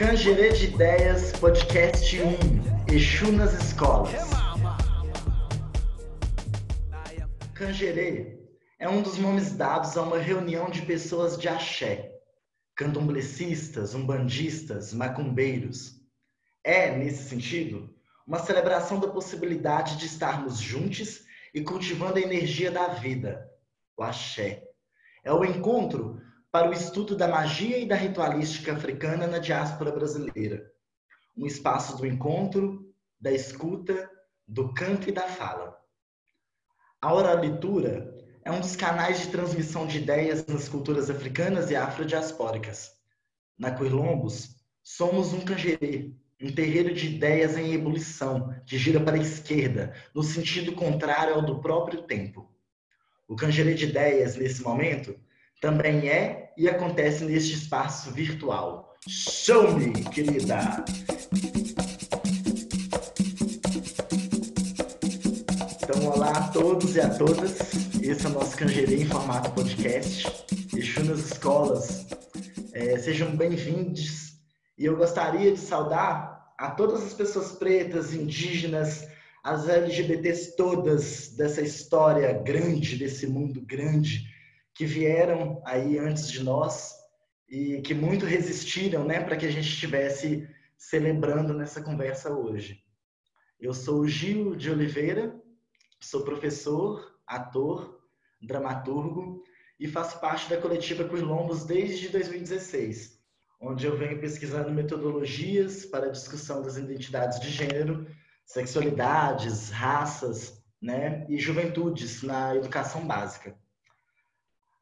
Cangerê de Ideias, podcast 1, Exu nas escolas. Cangerê é um dos nomes dados a uma reunião de pessoas de axé, candomblecistas, umbandistas, macumbeiros. É, nesse sentido, uma celebração da possibilidade de estarmos juntos e cultivando a energia da vida, o axé. É o encontro para o estudo da magia e da ritualística africana na diáspora brasileira. Um espaço do encontro, da escuta, do canto e da fala. A oralitura é um dos canais de transmissão de ideias nas culturas africanas e afrodiaspóricas. Na Quirlombos, somos um canjerê, um terreiro de ideias em ebulição, que gira para a esquerda, no sentido contrário ao do próprio tempo. O canjerê de ideias, nesse momento, também é e acontece neste espaço virtual. Show-me, querida! Então, olá a todos e a todas. Esse é o nosso Canjerê em formato podcast. Exu nas escolas. É, sejam bem-vindos. E eu gostaria de saudar a todas as pessoas pretas, indígenas, as LGBTs todas dessa história grande, desse mundo grande, que vieram aí antes de nós e que muito resistiram né, para que a gente estivesse celebrando nessa conversa hoje. Eu sou o Gil de Oliveira, sou professor, ator, dramaturgo e faço parte da coletiva Quirlombos desde 2016, onde eu venho pesquisando metodologias para a discussão das identidades de gênero, sexualidades, raças né, e juventudes na educação básica.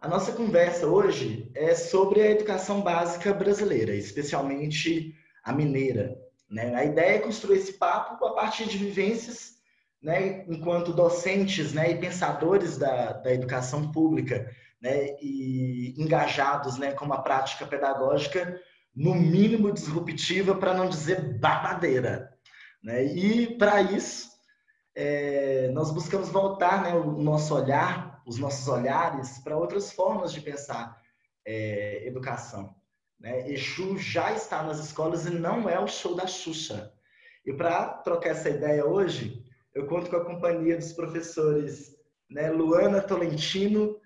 A nossa conversa hoje é sobre a educação básica brasileira, especialmente a mineira. Né? A ideia é construir esse papo a partir de vivências né, enquanto docentes né, e pensadores da, da educação pública né, e engajados né, com uma prática pedagógica no mínimo disruptiva, para não dizer babadeira. Né? E para isso, é, nós buscamos voltar né, o nosso olhar, os nossos olhares para outras formas de pensar é, educação. Né? Exu já está nas escolas e não é o show da Xuxa. E para trocar essa ideia hoje, eu conto com a companhia dos professores né, Luana Tolentino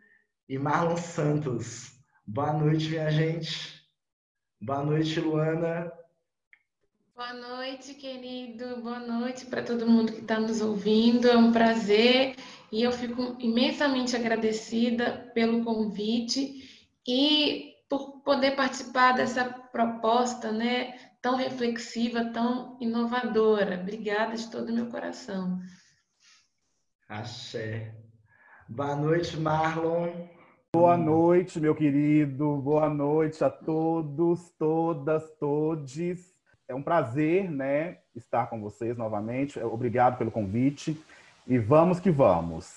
e Marlon Santos. Boa noite, minha gente. Boa noite, Luana. Boa noite, querido. Boa noite para todo mundo que está nos ouvindo. É um prazer e eu fico imensamente agradecida pelo convite e por poder participar dessa proposta, né, tão reflexiva, tão inovadora. Obrigada de todo o meu coração. Axé. Boa noite, Marlon. Boa noite, meu querido. Boa noite a todos, todas, todes. É um prazer, né, estar com vocês novamente. Obrigado pelo convite. E vamos que vamos.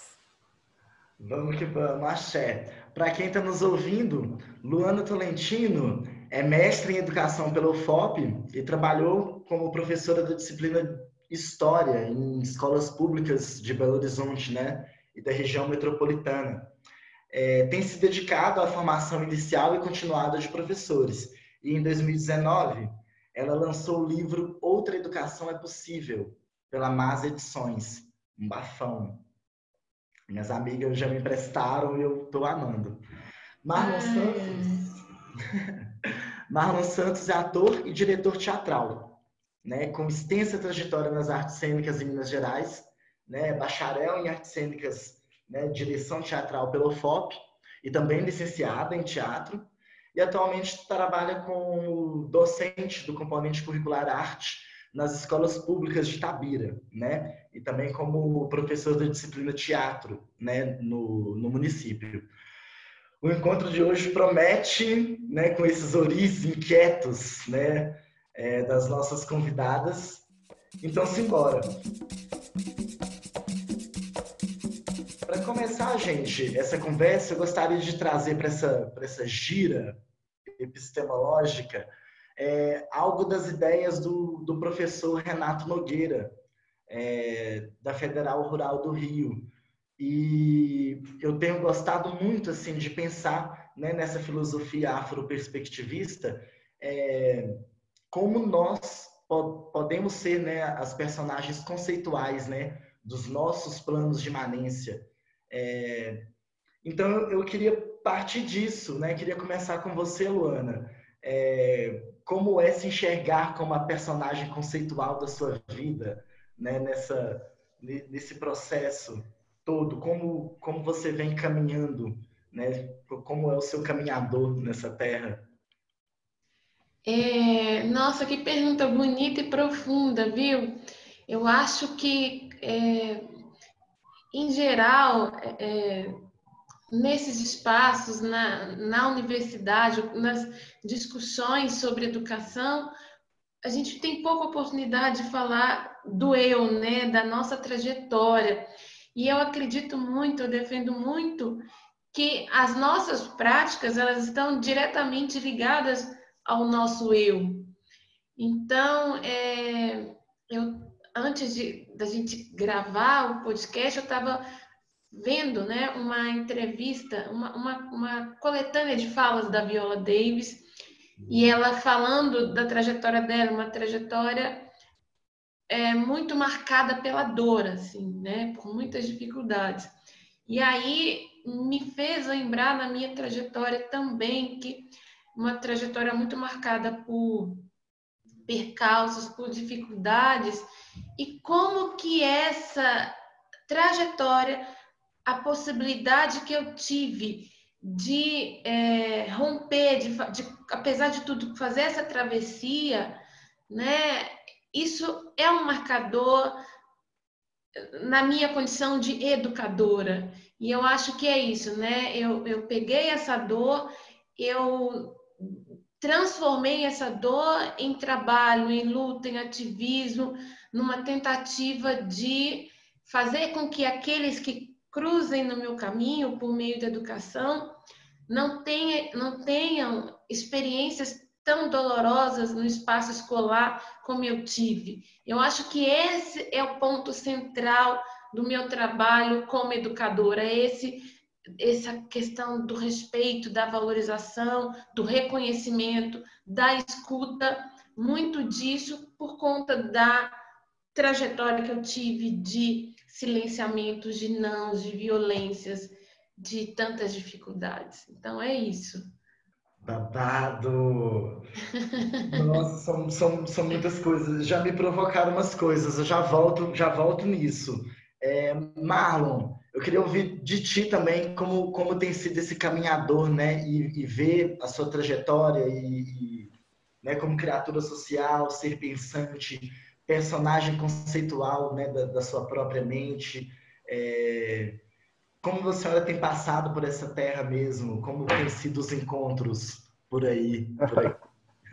Vamos que vamos, axé. Para quem está nos ouvindo, Luana Tolentino é mestre em educação pelo FOP e trabalhou como professora da disciplina História em escolas públicas de Belo Horizonte, né? E da região metropolitana. É, tem se dedicado à formação inicial e continuada de professores. E em 2019, ela lançou o livro Outra Educação é Possível, pela Mas Edições, um bafão. Minhas amigas já me emprestaram e eu estou amando. Marlon Santos. Marlon Santos é ator e diretor teatral, né, com extensa trajetória nas artes cênicas em Minas Gerais, né, bacharel em artes cênicas, né, direção teatral pelo FOP e também licenciada em teatro. E atualmente trabalha como docente do componente curricular arte nas escolas públicas de Tabira, né? E também como professor da disciplina teatro, né, no, no município. O encontro de hoje promete, né, com esses oris inquietos, né, é, das nossas convidadas. Então, simbora. Para começar, gente, essa conversa, eu gostaria de trazer para essa, essa gira epistemológica é, algo das ideias do, do professor Renato Nogueira, é, da Federal Rural do Rio. E eu tenho gostado muito assim de pensar né, nessa filosofia afroperspectivista é, como nós podemos ser né, as personagens conceituais né, dos nossos planos de imanência. É, então, eu queria partir disso, né? Queria começar com você, Luana. É, como é se enxergar como a personagem conceitual da sua vida, né? Nessa, nesse processo todo, como, como você vem caminhando, né? Como é o seu caminhador nessa terra? É, nossa, que pergunta bonita e profunda, viu? Eu acho que, é, em geral, é, nesses espaços, na, na universidade, nas discussões sobre educação, a gente tem pouca oportunidade de falar do eu, né, da nossa trajetória. E eu acredito muito, eu defendo muito que as nossas práticas, elas estão diretamente ligadas ao nosso eu. Então, é, eu, antes de, da gente gravar o podcast, eu estava vendo né, uma entrevista, uma, uma, uma coletânea de falas da Viola Davis, e ela falando da trajetória dela, uma trajetória é, muito marcada pela dor, assim, né, por muitas dificuldades. E aí me fez lembrar na minha trajetória também que uma trajetória muito marcada por percalços, por dificuldades, e como que essa trajetória a possibilidade que eu tive de é, romper, de, de, apesar de tudo, fazer essa travessia, né? Isso é um marcador na minha condição de educadora. E eu acho que é isso, né? Eu, eu peguei essa dor, eu transformei essa dor em trabalho, em luta, em ativismo, numa tentativa de fazer com que aqueles que cruzem no meu caminho por meio da educação não, tenha, não tenham experiências tão dolorosas no espaço escolar como eu tive. Eu acho que esse é o ponto central do meu trabalho como educadora, esse essa questão do respeito, da valorização, do reconhecimento, da escuta, muito disso por conta da trajetória que eu tive de silenciamentos, de nãos, de violências, de tantas dificuldades. Então é isso. Babado! Nossa, são, são, são muitas coisas. Já me provocaram umas coisas, eu já volto, já volto nisso. É, Marlon, eu queria ouvir de ti também como, como tem sido esse caminhador, né? E, e ver a sua trajetória e, e né, como criatura social, ser pensante, personagem conceitual né, da, da sua própria mente. É, como a senhora tem passado por essa terra mesmo? Como têm sido os encontros por aí? Por aí?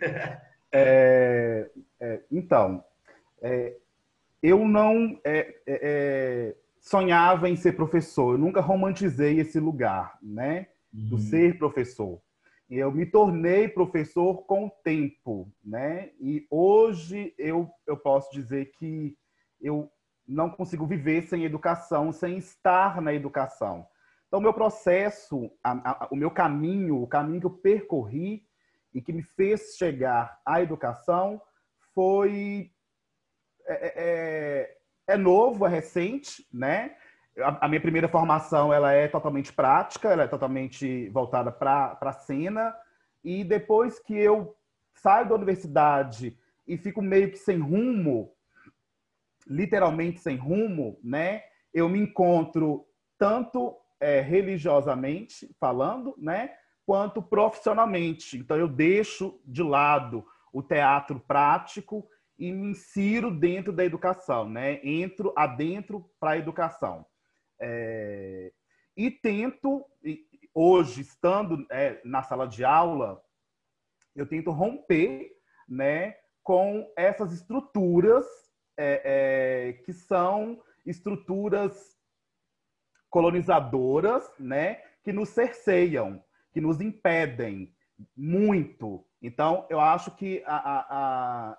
é, é, então, é, eu não é, é, sonhava em ser professor. Eu nunca romantizei esse lugar, né? Do uhum. ser professor eu me tornei professor com o tempo, né? E hoje eu, eu posso dizer que eu não consigo viver sem educação, sem estar na educação. Então, o meu processo, a, a, o meu caminho, o caminho que eu percorri e que me fez chegar à educação foi é, é, é, é novo, é recente, né? A, minha primeira formação ela é totalmente prática, ela é totalmente voltada para a cena. E depois que eu saio da universidade e fico meio que sem rumo, literalmente sem rumo, né? Eu me encontro tanto é, religiosamente falando, né? Quanto profissionalmente. Então eu deixo de lado o teatro prático e me insiro dentro da educação, né? Entro adentro para a educação. É, e tento, hoje, estando é, na sala de aula, eu tento romper né, com essas estruturas é, é, que são estruturas colonizadoras, né, que nos cerceiam, que nos impedem muito. Então, eu acho que a, a, a,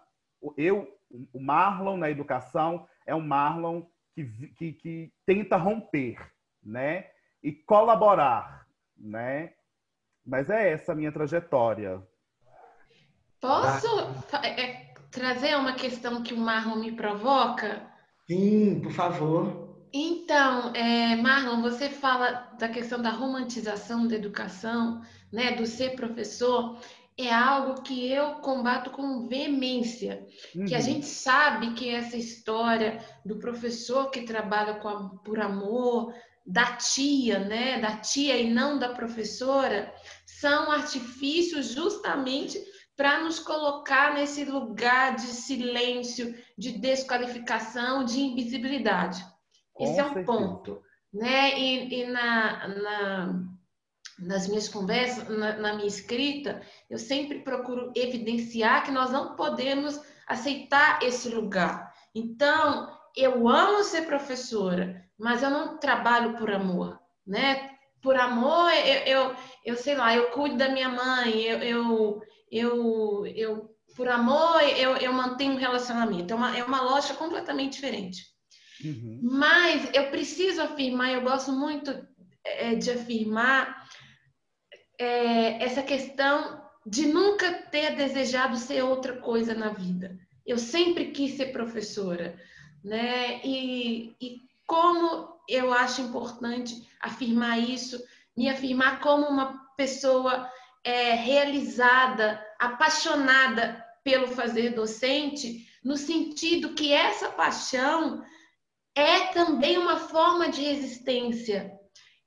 eu, o Marlon na educação é um Marlon que, que, que tenta romper, né? E colaborar, né? Mas é essa a minha trajetória. Posso é, trazer uma questão que o Marlon me provoca? Sim, por favor. Então, é, Marlon, você fala da questão da romantização da educação, né, do ser professor, é algo que eu combato com veemência, uhum. que a uhum. gente sabe que essa história do professor que trabalha a, por amor, da tia, né, da tia e não da professora, são artifícios justamente para nos colocar nesse lugar de silêncio, de desqualificação, de invisibilidade. Com Esse é um ponto. Né? E, e na, na, nas minhas conversas, na, na minha escrita, eu sempre procuro evidenciar que nós não podemos aceitar esse lugar. Então, eu amo ser professora, mas eu não trabalho por amor, né? Por amor, eu, eu, eu sei lá, eu cuido da minha mãe, eu, eu, eu, eu por amor, eu, eu mantenho um relacionamento. É uma, é uma lógica completamente diferente. Uhum. Mas eu preciso afirmar, eu gosto muito é, de afirmar é, essa questão de nunca ter desejado ser outra coisa na vida. Eu sempre quis ser professora, né? E, e como eu acho importante afirmar isso, me afirmar como uma pessoa é, realizada, apaixonada pelo fazer docente, no sentido que essa paixão é também uma forma de resistência.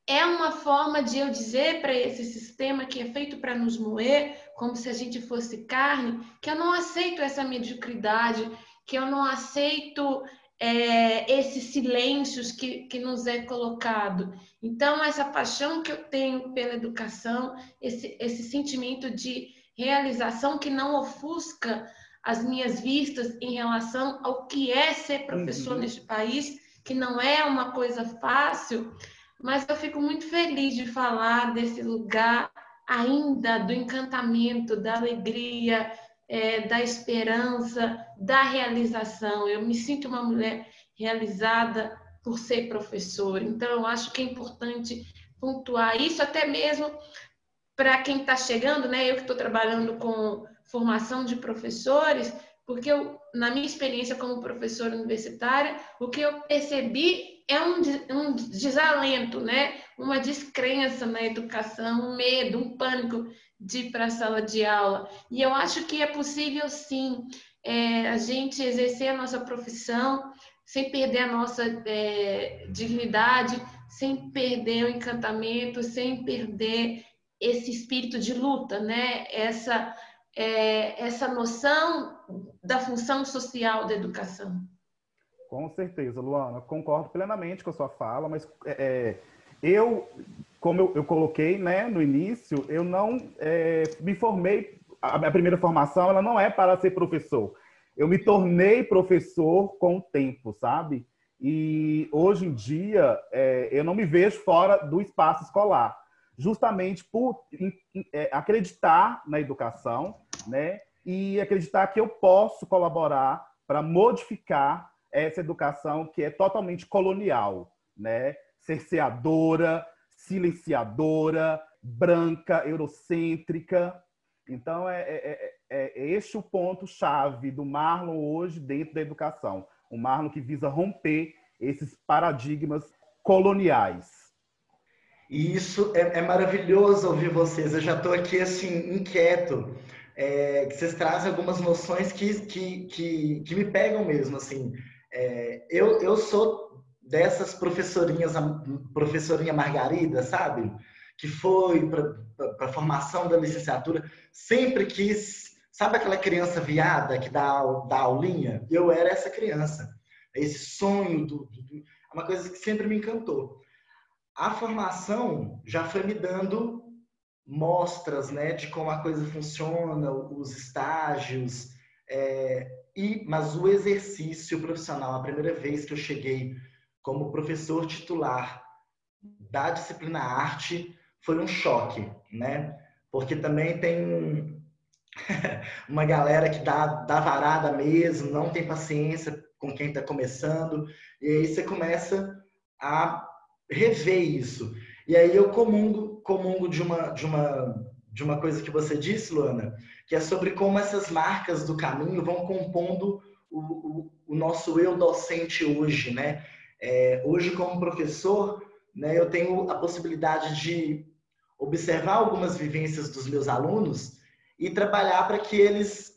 É uma forma de eu dizer para esse sistema que é feito para nos moer, como se a gente fosse carne, que eu não aceito essa mediocridade, que eu não aceito é, esses silêncios que, que nos é colocado. Então, essa paixão que eu tenho pela educação, esse, esse sentimento de realização que não ofusca as minhas vistas em relação ao que é ser professor uhum. neste país, que não é uma coisa fácil, mas eu fico muito feliz de falar desse lugar ainda do encantamento, da alegria, é, da esperança, da realização. Eu me sinto uma mulher realizada por ser professora. Então, eu acho que é importante pontuar isso, até mesmo para quem está chegando, né? Eu que estou trabalhando com formação de professores, porque eu, na minha experiência como professora universitária, o que eu percebi é um, um desalento, né? Uma descrença na educação, um medo, um pânico de ir para a sala de aula. E eu acho que é possível, sim, é, a gente exercer a nossa profissão sem perder a nossa é, dignidade, sem perder o encantamento, sem perder esse espírito de luta, né? Essa, é, essa noção da função social da educação. Com certeza, Luana, concordo plenamente com a sua fala, mas é, eu como eu, eu, coloquei né, no início, eu não é, me formei, a minha primeira formação ela não é para ser professor. Eu me tornei professor com o tempo, sabe? E hoje em dia é, eu não me vejo fora do espaço escolar, justamente por é, acreditar na educação, né? E acreditar que eu posso colaborar para modificar essa educação que é totalmente colonial, né? Cerceadora, silenciadora, branca, eurocêntrica. Então, é, é, é, é este o ponto-chave do Marlon hoje dentro da educação. Um Marlon que visa romper esses paradigmas coloniais. E isso é, é maravilhoso ouvir vocês. Eu já estou aqui assim inquieto, é, que vocês trazem algumas noções que, que, que, que me pegam mesmo. Assim, é, eu, eu sou dessas professorinhas, professorinha Margarida, sabe? Que foi para a formação da licenciatura, sempre quis, sabe aquela criança viada que dá, dá aulinha? Eu era essa criança. Esse sonho, do, do, é uma coisa que sempre me encantou. A formação já foi me dando mostras né, de como a coisa funciona, os estágios, é, e, mas o exercício profissional, a primeira vez que eu cheguei como professor titular da disciplina arte foi um choque, né? Porque também tem uma galera que dá, dá varada mesmo, não tem paciência com quem está começando, e aí você começa a rever isso. E aí eu comungo, comungo de uma, de uma, de uma coisa que você disse, Luana, que é sobre como essas marcas do caminho vão compondo o, o, o nosso eu docente hoje, né? É, hoje, como professor, né, eu tenho a possibilidade de observar algumas vivências dos meus alunos e trabalhar para que eles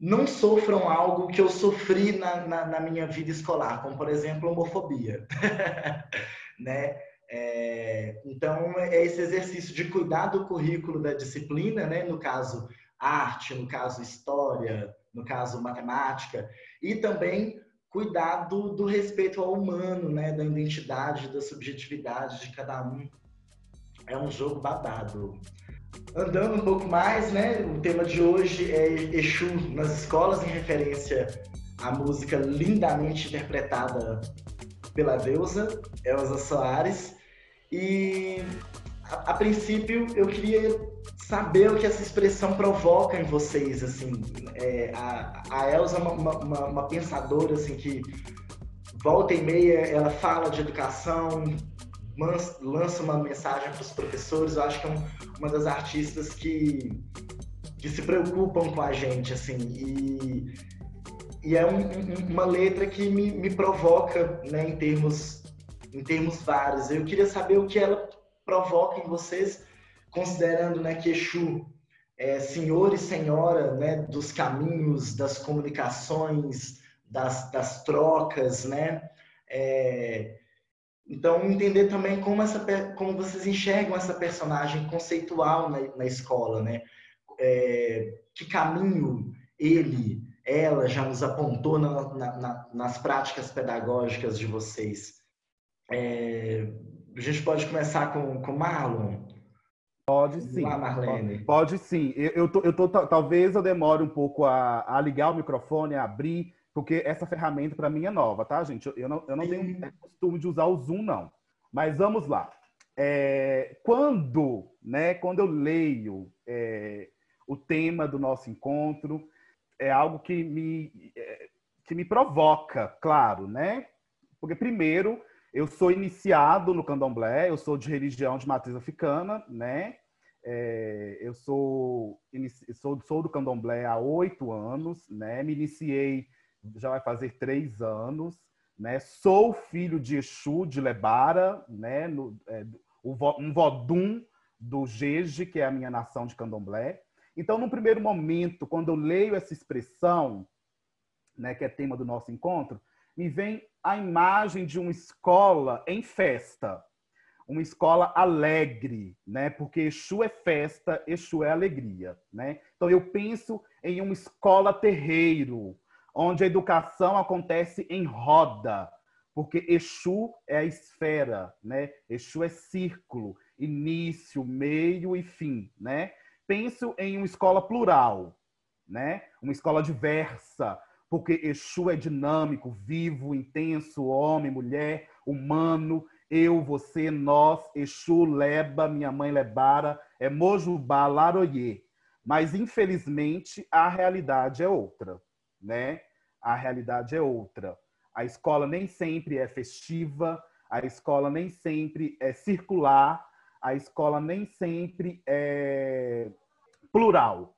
não sofram algo que eu sofri na, na, na minha vida escolar, como, por exemplo, homofobia. né? É, então, é esse exercício de cuidar do currículo da disciplina, né? no caso, arte, no caso, história, no caso, matemática, e também cuidar do, do respeito ao humano, né? da identidade, da subjetividade de cada um. É um jogo babado. Andando um pouco mais, né? O tema de hoje é Exu nas escolas, em referência à música lindamente interpretada pela deusa Elza Soares. E a, a, princípio eu queria saber o que essa expressão provoca em vocês, assim. É, a, a Elza é uma, uma, uma, pensadora, assim, que volta e meia ela fala de educação, lança uma mensagem para os professores. Eu acho que é um, uma das artistas que, que se preocupam com a gente, assim. E, e é um, uma letra que me, me provoca, né, em termos em termos vários. Eu queria saber o que ela provoca em vocês, considerando né, que Exu é senhor e senhora né, dos caminhos, das comunicações, das, das trocas, né? É, então, entender também como, essa, como vocês enxergam essa personagem conceitual na, na escola, né? É, que caminho ele, ela já nos apontou na, na, nas práticas pedagógicas de vocês. É, a gente pode começar com, com Marlon? Pode sim. Lá, Marlene. Pode, sim. Eu, eu, tô, eu tô, talvez eu demore um pouco a, a ligar o microfone, a abrir, porque essa ferramenta para mim é nova, tá, gente? Eu não, eu não tenho costume de usar o Zoom, não. Mas vamos lá. É, quando, né, quando eu leio é, o tema do nosso encontro, é algo que me, é, que me provoca, claro, né? Porque, primeiro, eu sou iniciado no candomblé, eu sou de religião de matriz africana, né? É, eu sou, sou, sou do candomblé há oito anos, né? Me iniciei, já vai fazer três anos, né? Sou filho de Exu, de Lebara, né? No, é, um vodum do Jeje, que é a minha nação de candomblé. Então, no primeiro momento, quando eu leio essa expressão, né, que é tema do nosso encontro, me vem a imagem de uma escola em festa, uma escola alegre, né? Porque Exu é festa, Exu é alegria, né? Então eu penso em uma escola terreiro, onde a educação acontece em roda, porque Exu é a esfera, né? Exu é círculo, início, meio e fim, né? Penso em uma escola plural, né? Uma escola diversa, porque Exu é dinâmico, vivo, intenso, homem, mulher, humano, eu, você, nós, Exu, Leba, minha mãe Lebara, é Mojubá, Laroye. Mas, infelizmente, a realidade é outra, né? A realidade é outra. A escola nem sempre é festiva, a escola nem sempre é circular, a escola nem sempre é plural.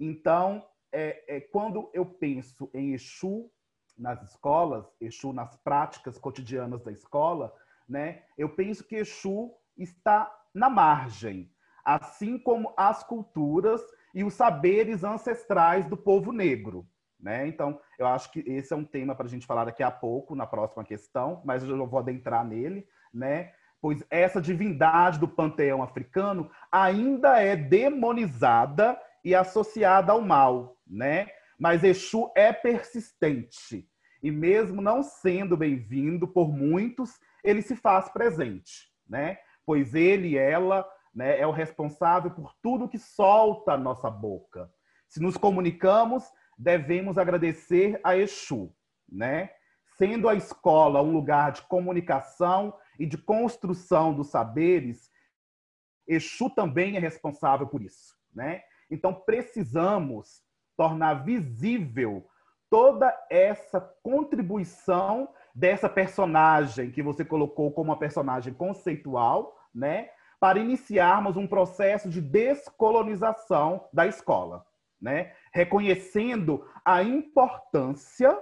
Então, é, é, quando eu penso em Exu nas escolas, Exu nas práticas cotidianas da escola, né, eu penso que Exu está na margem, assim como as culturas e os saberes ancestrais do povo negro. Né? Então, eu acho que esse é um tema para a gente falar daqui a pouco, na próxima questão, mas eu vou adentrar nele, né? pois essa divindade do panteão africano ainda é demonizada e associada ao mal, né? Mas Exu é persistente. E mesmo não sendo bem-vindo por muitos, ele se faz presente, né? Pois ele e ela né, é o responsável por tudo que solta a nossa boca. Se nos comunicamos, devemos agradecer a Exu, né? Sendo a escola um lugar de comunicação e de construção dos saberes, Exu também é responsável por isso, né? Então precisamos tornar visível toda essa contribuição dessa personagem que você colocou como uma personagem conceitual, né? para iniciarmos um processo de descolonização da escola, né? reconhecendo a importância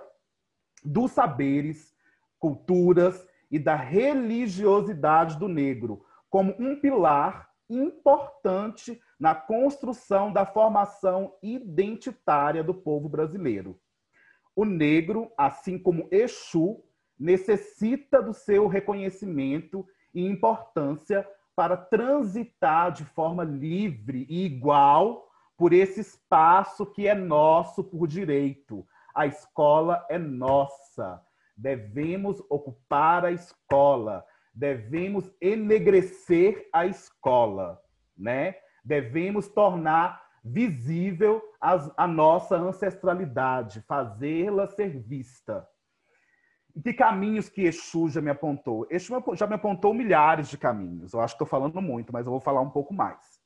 dos saberes, culturas e da religiosidade do negro como um pilar importante na construção da formação identitária do povo brasileiro. O negro, assim como Exu, necessita do seu reconhecimento e importância para transitar de forma livre e igual por esse espaço que é nosso por direito. A escola é nossa. Devemos ocupar a escola, devemos enegrecer a escola, né? Devemos tornar visível as, a nossa ancestralidade, fazê-la ser vista. E que caminhos que Exu já me apontou? Exu já me apontou milhares de caminhos. Eu acho que estou falando muito, mas eu vou falar um pouco mais.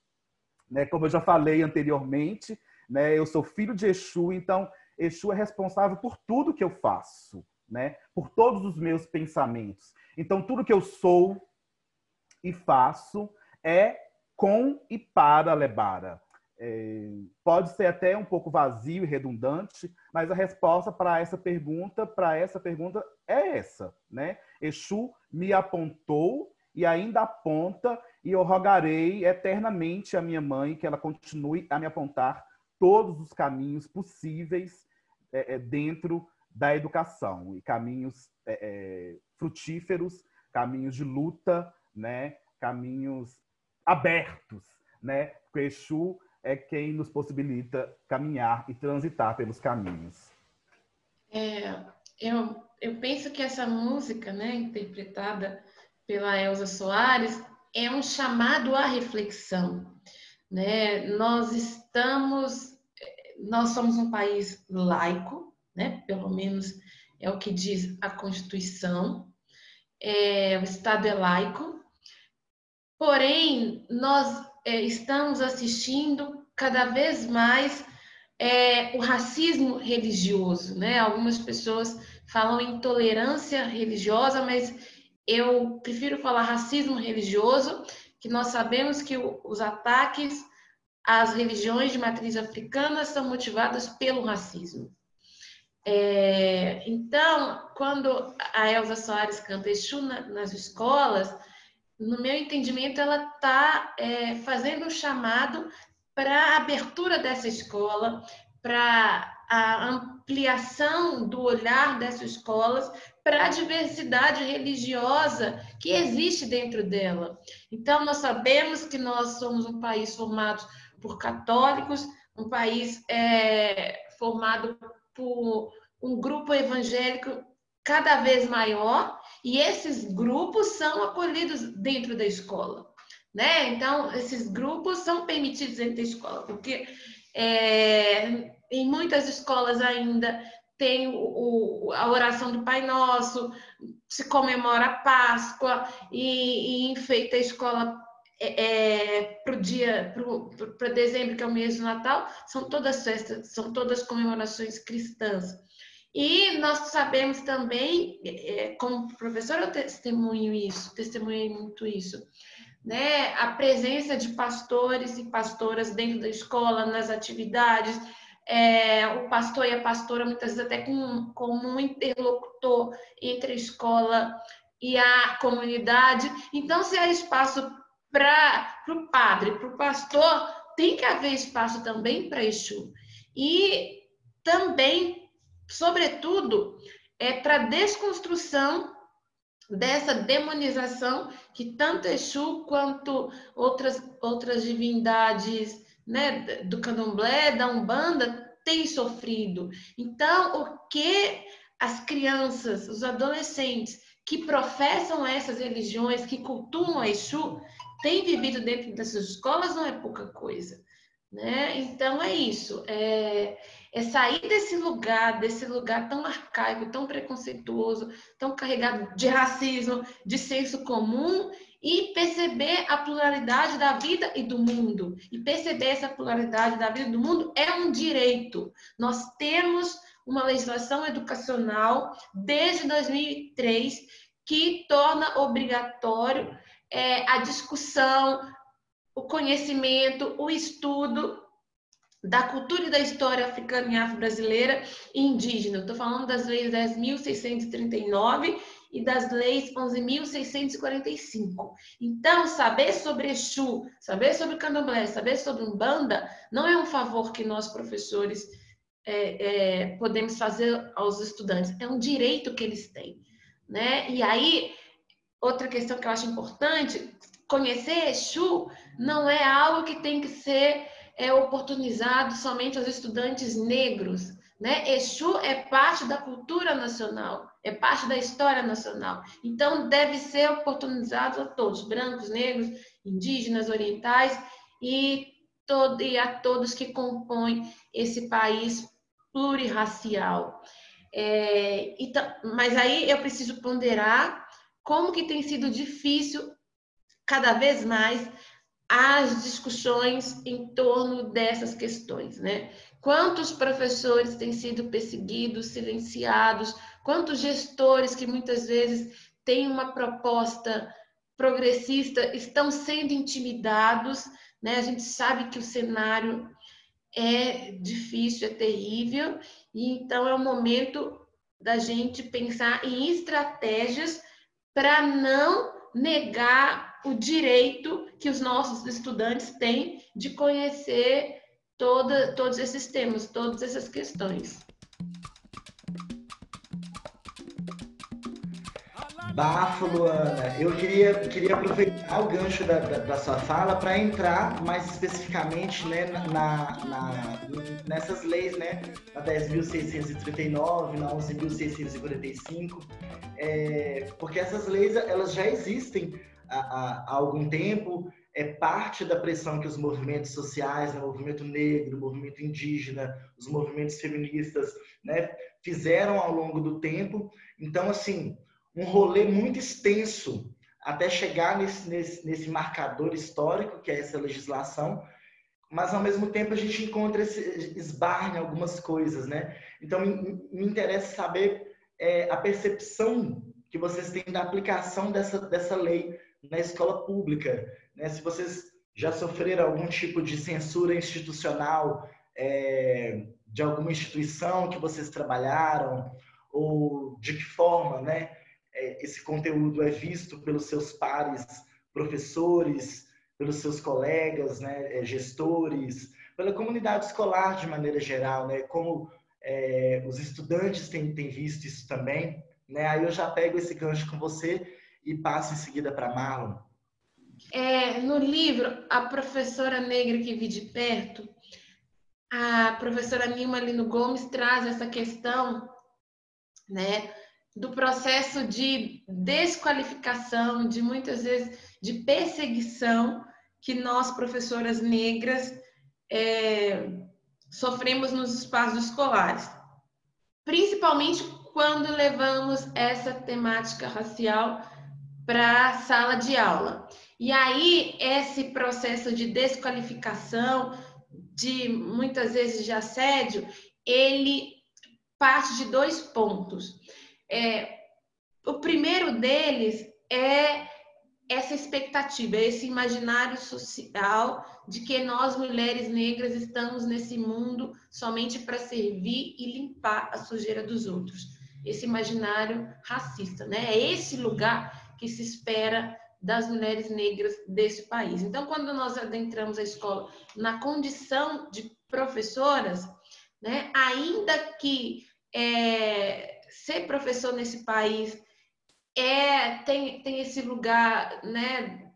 Né? Como eu já falei anteriormente, né? eu sou filho de Exu, então Exu é responsável por tudo que eu faço, né? por todos os meus pensamentos. Então, tudo que eu sou e faço é com e para Lebara. É, pode ser até um pouco vazio e redundante, mas a resposta para essa pergunta, para essa pergunta é essa, né? Exu me apontou e ainda aponta e eu rogarei eternamente a minha mãe que ela continue a me apontar todos os caminhos possíveis é, é, dentro da educação e caminhos é, é frutíferos, caminhos de luta, né? Caminhos abertos, né? Porque Exu é quem nos possibilita caminhar e transitar pelos caminhos. É, eu, eu penso que essa música, né, interpretada pela Elza Soares, é um chamado à reflexão. Né? Nós estamos, nós somos um país laico, né? pelo menos é o que diz a Constituição, é, o Estado é laico, porém, nós é, estamos assistindo cada vez mais é, o racismo religioso, né? Algumas pessoas falam intolerância religiosa, mas eu prefiro falar racismo religioso, que nós sabemos que o, os ataques às religiões de matriz africana são motivadas pelo racismo. É, então, quando a Elza Soares canta Exu na, nas escolas, no meu entendimento, ela está é, fazendo um chamado para a abertura dessa escola, para a ampliação do olhar dessas escolas para a diversidade religiosa que existe dentro dela. Então, nós sabemos que nós somos um país formado por católicos, um país é, formado por um grupo evangélico cada vez maior, e esses grupos são acolhidos dentro da escola. Né? Então, esses grupos são permitidos dentro da escola, porque é, em muitas escolas ainda tem o, o, a oração do Pai Nosso, se comemora a Páscoa e, e enfeita a escola é, é para o dia, para dezembro, que é o mês do Natal, são todas festas, são todas comemorações cristãs. E nós sabemos também, é, como professor, eu testemunho isso, testemunhei muito isso, né? A presença de pastores e pastoras dentro da escola, nas atividades, é, o pastor e a pastora, muitas vezes até como, como um interlocutor entre a escola e a comunidade. Então, se há espaço para o padre, para o pastor, tem que haver espaço também para Exu. E também sobretudo, é para desconstrução dessa demonização que tanto Exu quanto outras, outras divindades né, do candomblé, da Umbanda, têm sofrido. Então, o que as crianças, os adolescentes que professam essas religiões, que cultuam Exu, têm vivido dentro dessas escolas não é pouca coisa. Né? Então, é isso. É, é sair desse lugar, desse lugar tão arcaico, tão preconceituoso, tão carregado de racismo, de senso comum e perceber a pluralidade da vida e do mundo. E perceber essa pluralidade da vida e do mundo é um direito. Nós temos uma legislação educacional desde 2003 que torna obrigatório é, a discussão, o conhecimento, o estudo da cultura e da história africana e afro-brasileira e indígena. Estou falando das leis 10.639 e das leis 11.645. Então, saber sobre Exu, saber sobre Candomblé, saber sobre Umbanda, não é um favor que nós, professores, é, é, podemos fazer aos estudantes, é um direito que eles têm. Né? E aí, outra questão que eu acho importante, conhecer Exu não é algo que tem que ser é, oportunizado somente aos estudantes negros. Né? Exu é parte da cultura nacional, é parte da história nacional. Então, deve ser oportunizado a todos, brancos, negros, indígenas, orientais e, todo, e a todos que compõem esse país plurirracial. É, então, mas aí eu preciso ponderar como que tem sido difícil cada vez mais as discussões em torno dessas questões, né? Quantos professores têm sido perseguidos, silenciados, quantos gestores que muitas vezes têm uma proposta progressista estão sendo intimidados, né? A gente sabe que o cenário é difícil, é terrível, e então é o momento da gente pensar em estratégias para não negar o direito que os nossos estudantes têm de conhecer toda, todos esses temas, todas essas questões. Bafo, Luana. Eu queria, queria aproveitar o gancho da, da, da sua fala para entrar mais especificamente né, na, na, nessas leis, né? Na 10.639, na 11.645, é, porque essas leis elas já existem há, há, algum tempo, é parte da pressão que os movimentos sociais, né, o movimento negro, o movimento indígena, os movimentos feministas, né, fizeram ao longo do tempo. Então, assim, um rolê muito extenso até chegar nesse, nesse, nesse marcador histórico, que é essa legislação, mas ao mesmo tempo a gente encontra esse esbarra em algumas coisas, né? Então me, me interessa saber é, a percepção que vocês têm da aplicação dessa, dessa lei na escola pública, né? Se vocês já sofreram algum tipo de censura institucional é, de alguma instituição que vocês trabalharam ou de que forma, né? É, esse conteúdo é visto pelos seus pares, professores, pelos seus colegas, né, é, gestores, pela comunidade escolar de maneira geral, né, como é, os estudantes têm, têm visto isso também. Né? Aí eu já pego esse gancho com você e passo em seguida para Marlon. É, no livro, a professora negra que vi de perto, a professora Nilma Lino Gomes traz essa questão, né, do processo de desqualificação, de muitas vezes de perseguição que nós, professoras negras, é, sofremos nos espaços escolares. Principalmente quando levamos essa temática racial para a sala de aula. E aí, esse processo de desqualificação, de muitas vezes de assédio, ele parte de dois pontos. É, o primeiro deles é essa expectativa, esse imaginário social de que nós, mulheres negras, estamos nesse mundo somente para servir e limpar a sujeira dos outros. Esse imaginário racista, né? É esse lugar que se espera das mulheres negras desse país. Então, quando nós adentramos a escola na condição de professoras, né, ainda que é, ser professor nesse país é tem, tem esse lugar né,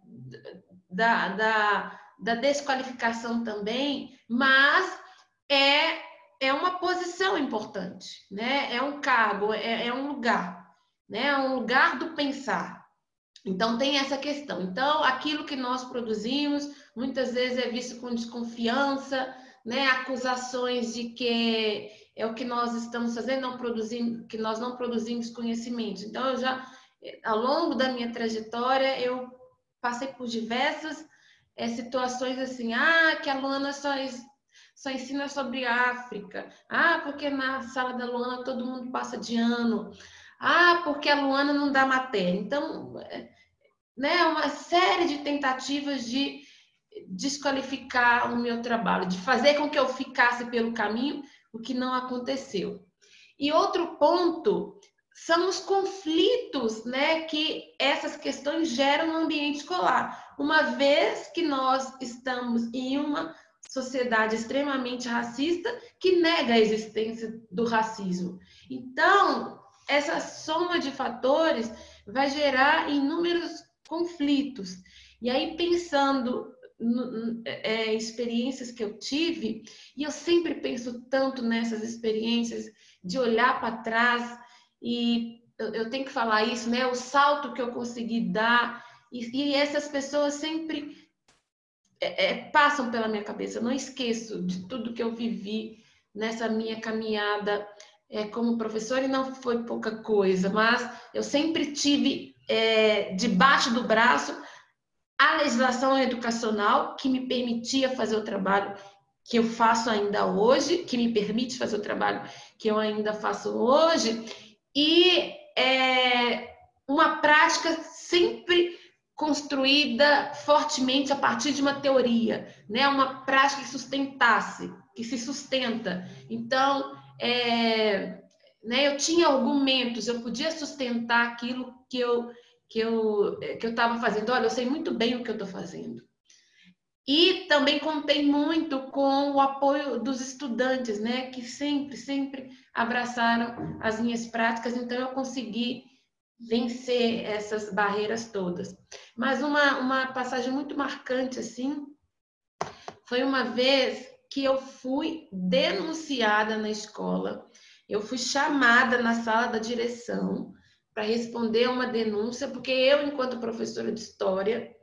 da, da, da desqualificação também, mas é, é uma posição importante, né? é um cargo, é, é um lugar, né? é um lugar do pensar. Então, tem essa questão. Então, aquilo que nós produzimos muitas vezes é visto com desconfiança, né? acusações de que é o que nós estamos fazendo, não produzindo, que nós não produzimos conhecimento. Então, eu já, ao longo da minha trajetória, eu passei por diversas é, situações assim, ah, que a Luana só, só ensina sobre África, ah, porque na sala da Luana todo mundo passa de ano, ah, porque a Luana não dá matéria. Então, é, né, uma série de tentativas de desqualificar o meu trabalho, de fazer com que eu ficasse pelo caminho, o que não aconteceu. E outro ponto são os conflitos né, que essas questões geram no ambiente escolar. Uma vez que nós estamos em uma sociedade extremamente racista que nega a existência do racismo. Então, essa soma de fatores vai gerar inúmeros conflitos. E aí, pensando é, experiências que eu tive, e eu sempre penso tanto nessas experiências de olhar para trás, e eu, eu, tenho que falar isso, né? O salto que eu consegui dar, e, e essas pessoas sempre é, é, passam pela minha cabeça. Eu não esqueço de tudo que eu vivi nessa minha caminhada é, como professora, e não foi pouca coisa, mas eu sempre tive é, debaixo do braço a legislação educacional que me permitia fazer o trabalho que eu faço ainda hoje, que me permite fazer o trabalho que eu ainda faço hoje, e é, uma prática sempre construída fortemente a partir de uma teoria, né? Uma prática que sustentasse, que se sustenta. Então, é, né? Eu tinha argumentos, eu podia sustentar aquilo que eu que eu que eu estava fazendo. Olha, eu sei muito bem o que eu estou fazendo. E também contei muito com o apoio dos estudantes, né? Que sempre, sempre abraçaram as minhas práticas. Então eu consegui vencer essas barreiras todas. Mas uma, uma passagem muito marcante, assim, foi uma vez que eu fui denunciada na escola, eu fui chamada na sala da direção para responder uma denúncia, porque eu, enquanto professora de história,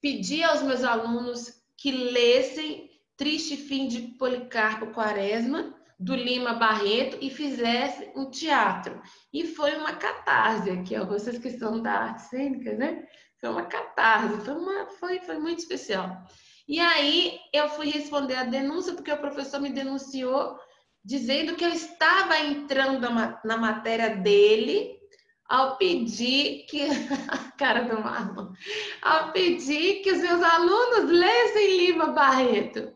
pedi aos meus alunos que lessem Triste Fim de Policarpo Quaresma, do Lima Barreto, e fizesse um teatro. E foi uma catarse aqui, ó, vocês que são da arte cênica, né? Foi uma catarse, foi, uma, foi, foi muito especial. E aí eu fui responder a denúncia, porque o professor me denunciou dizendo que eu estava entrando na matéria dele ao pedir que cara do Marlon, ao pedir que os meus alunos lessem Lima Barreto.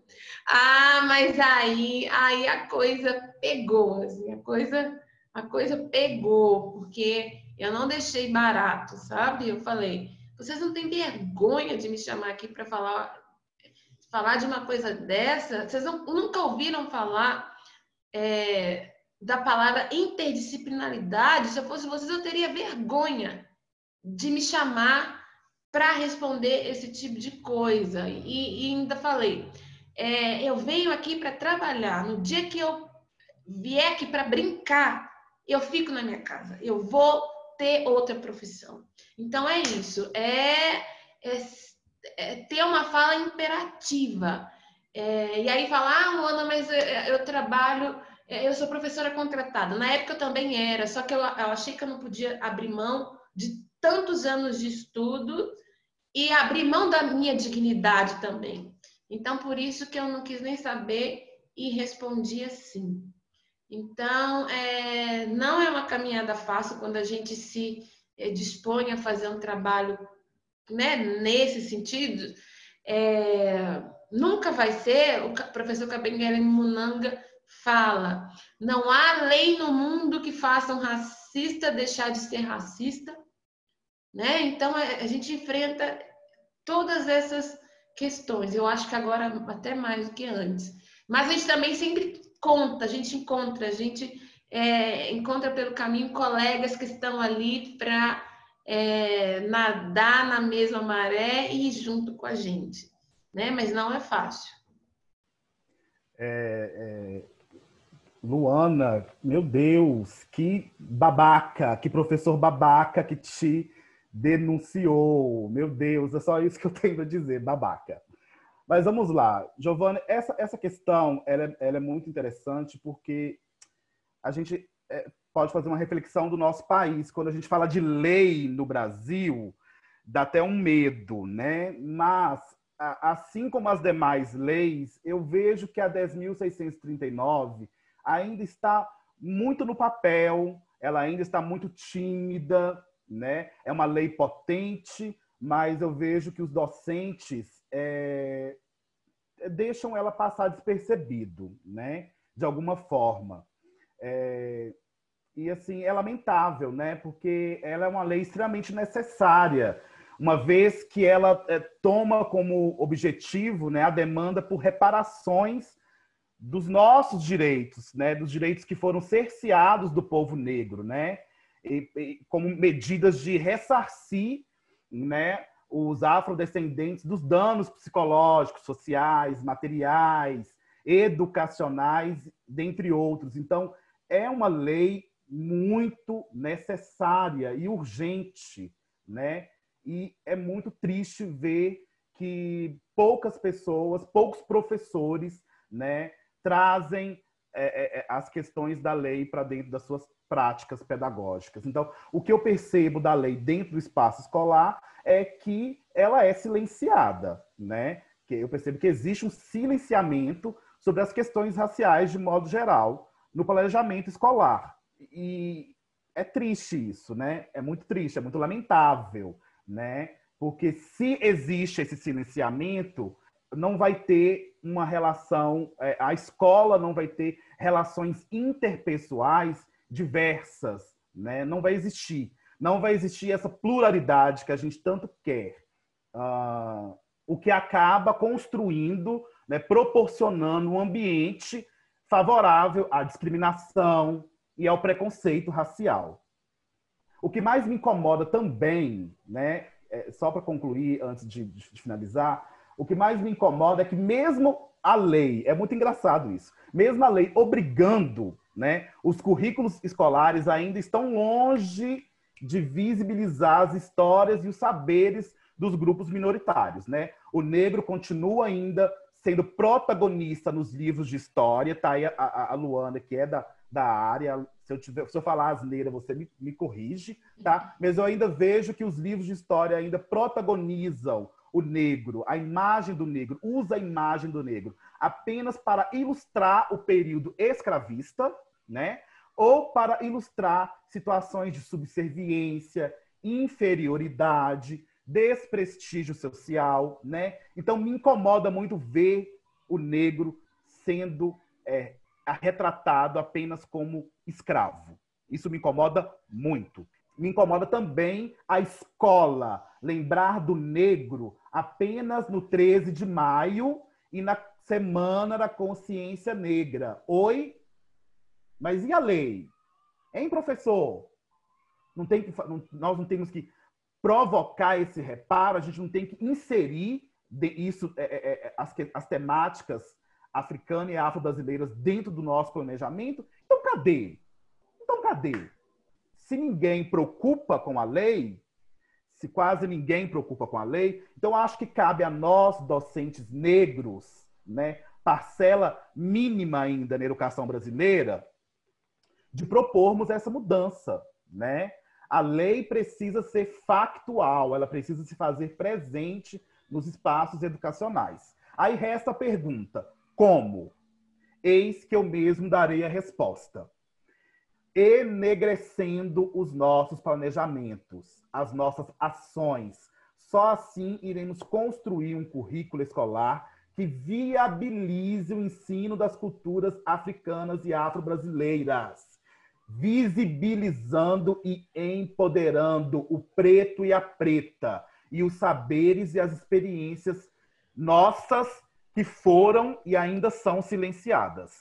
Ah, mas aí, aí a coisa pegou, assim, a coisa, a coisa pegou, porque eu não deixei barato, sabe? Eu falei, vocês não têm vergonha de me chamar aqui para falar, falar de uma coisa dessa? Vocês não, nunca ouviram falar é, da palavra interdisciplinaridade? Se eu fosse vocês, eu teria vergonha de me chamar para responder esse tipo de coisa. E, e ainda falei, é, eu venho aqui para trabalhar. No dia que eu vier aqui para brincar, eu fico na minha casa. Eu vou ter outra profissão. Então é isso. É, é, é ter uma fala imperativa. É, e aí falar, ah, Luana, mas eu, eu trabalho, é, eu sou professora contratada. Na época eu também era, só que eu, eu achei que eu não podia abrir mão de tantos anos de estudo e abrir mão da minha dignidade também. Então, por isso que eu não quis nem saber e respondi assim. Então, é, não é uma caminhada fácil quando a gente se é, dispõe a fazer um trabalho né, nesse sentido. É, nunca vai ser, o professor Kabengele Munanga fala, não há lei no mundo que faça um racista deixar de ser racista. Né? Então, é, a gente enfrenta todas essas questões. Eu acho que agora até mais do que antes. Mas a gente também sempre conta, a gente encontra, a gente é, encontra pelo caminho colegas que estão ali para é, nadar na mesma maré e ir junto com a gente, né? Mas não é fácil. É, é, Luana, meu Deus, que babaca, que professor babaca que te denunciou. Meu Deus, é só isso que eu tenho a dizer, babaca. Mas vamos lá, Giovanni, essa, essa questão ela é, ela é muito interessante porque a gente é, pode fazer uma reflexão do nosso país. Quando a gente fala de lei no Brasil, dá até um medo, né? Mas, assim como as demais leis, eu vejo que a 10.639 ainda está muito no papel, ela ainda está muito tímida, né? É uma lei potente, mas eu vejo que os docentes é, deixam ela passar despercebido, né? De alguma forma. É, e assim, é lamentável, né? Porque ela é uma lei extremamente necessária, uma vez que ela é, toma como objetivo né, a demanda por reparações dos nossos direitos, né? Dos direitos que foram cerceados do povo negro, né? E, e, como medidas de ressarcir, né? Os afrodescendentes dos danos psicológicos, sociais, materiais, educacionais, dentre outros. Então, é uma lei muito necessária e urgente, né? E é muito triste ver que poucas pessoas, poucos professores, né, trazem é, é, é as questões da lei para dentro das suas práticas pedagógicas. Então, o que eu percebo da lei dentro do espaço escolar é que ela é silenciada, né? Que eu percebo que existe um silenciamento sobre as questões raciais de modo geral no planejamento escolar. E é triste isso, né? É muito triste, é muito lamentável, né? Porque se existe esse silenciamento, não vai ter uma relação, é, a escola não vai ter relações interpessoais diversas, né? Não vai existir. Não vai existir essa pluralidade que a gente tanto quer. Uh, o que acaba construindo, né, proporcionando um ambiente favorável à discriminação e ao preconceito racial. O que mais me incomoda também, né, é, só para concluir antes de, de finalizar, o que mais me incomoda é que mesmo a lei, é muito engraçado isso, mesmo a lei obrigando, né, os currículos escolares ainda estão longe de visibilizar as histórias e os saberes dos grupos minoritários, né? O negro continua ainda sendo protagonista nos livros de história. Tá aí a, a, a Luana, que é da, da área. Se eu, tiver, se eu falar asneira, você me, me corrige, tá? Mas eu ainda vejo que os livros de história ainda protagonizam o negro, a imagem do negro, usa a imagem do negro apenas para ilustrar o período escravista, né? Ou para ilustrar situações de subserviência, inferioridade, desprestígio social, né? Então me incomoda muito ver o negro sendo é, retratado apenas como escravo. Isso me incomoda muito. Me incomoda também a escola lembrar do negro apenas no 13 de maio e na Semana da Consciência Negra. Oi? Mas e a lei? Hein, professor? Não tem que, nós não temos que provocar esse reparo, a gente não tem que inserir isso, é, é, é, as, as temáticas africanas e afro-brasileiras dentro do nosso planejamento. Então, cadê? Então, cadê? Se ninguém preocupa com a lei, se quase ninguém preocupa com a lei, então acho que cabe a nós, docentes negros, né, parcela mínima ainda na educação brasileira, de propormos essa mudança, né? A lei precisa ser factual, ela precisa se fazer presente nos espaços educacionais. Aí resta a pergunta: como? Eis que eu mesmo darei a resposta. Enegrecendo os nossos planejamentos, as nossas ações. Só assim iremos construir um currículo escolar que viabilize o ensino das culturas africanas e afro-brasileiras visibilizando e empoderando o preto e a preta e os saberes e as experiências nossas que foram e ainda são silenciadas.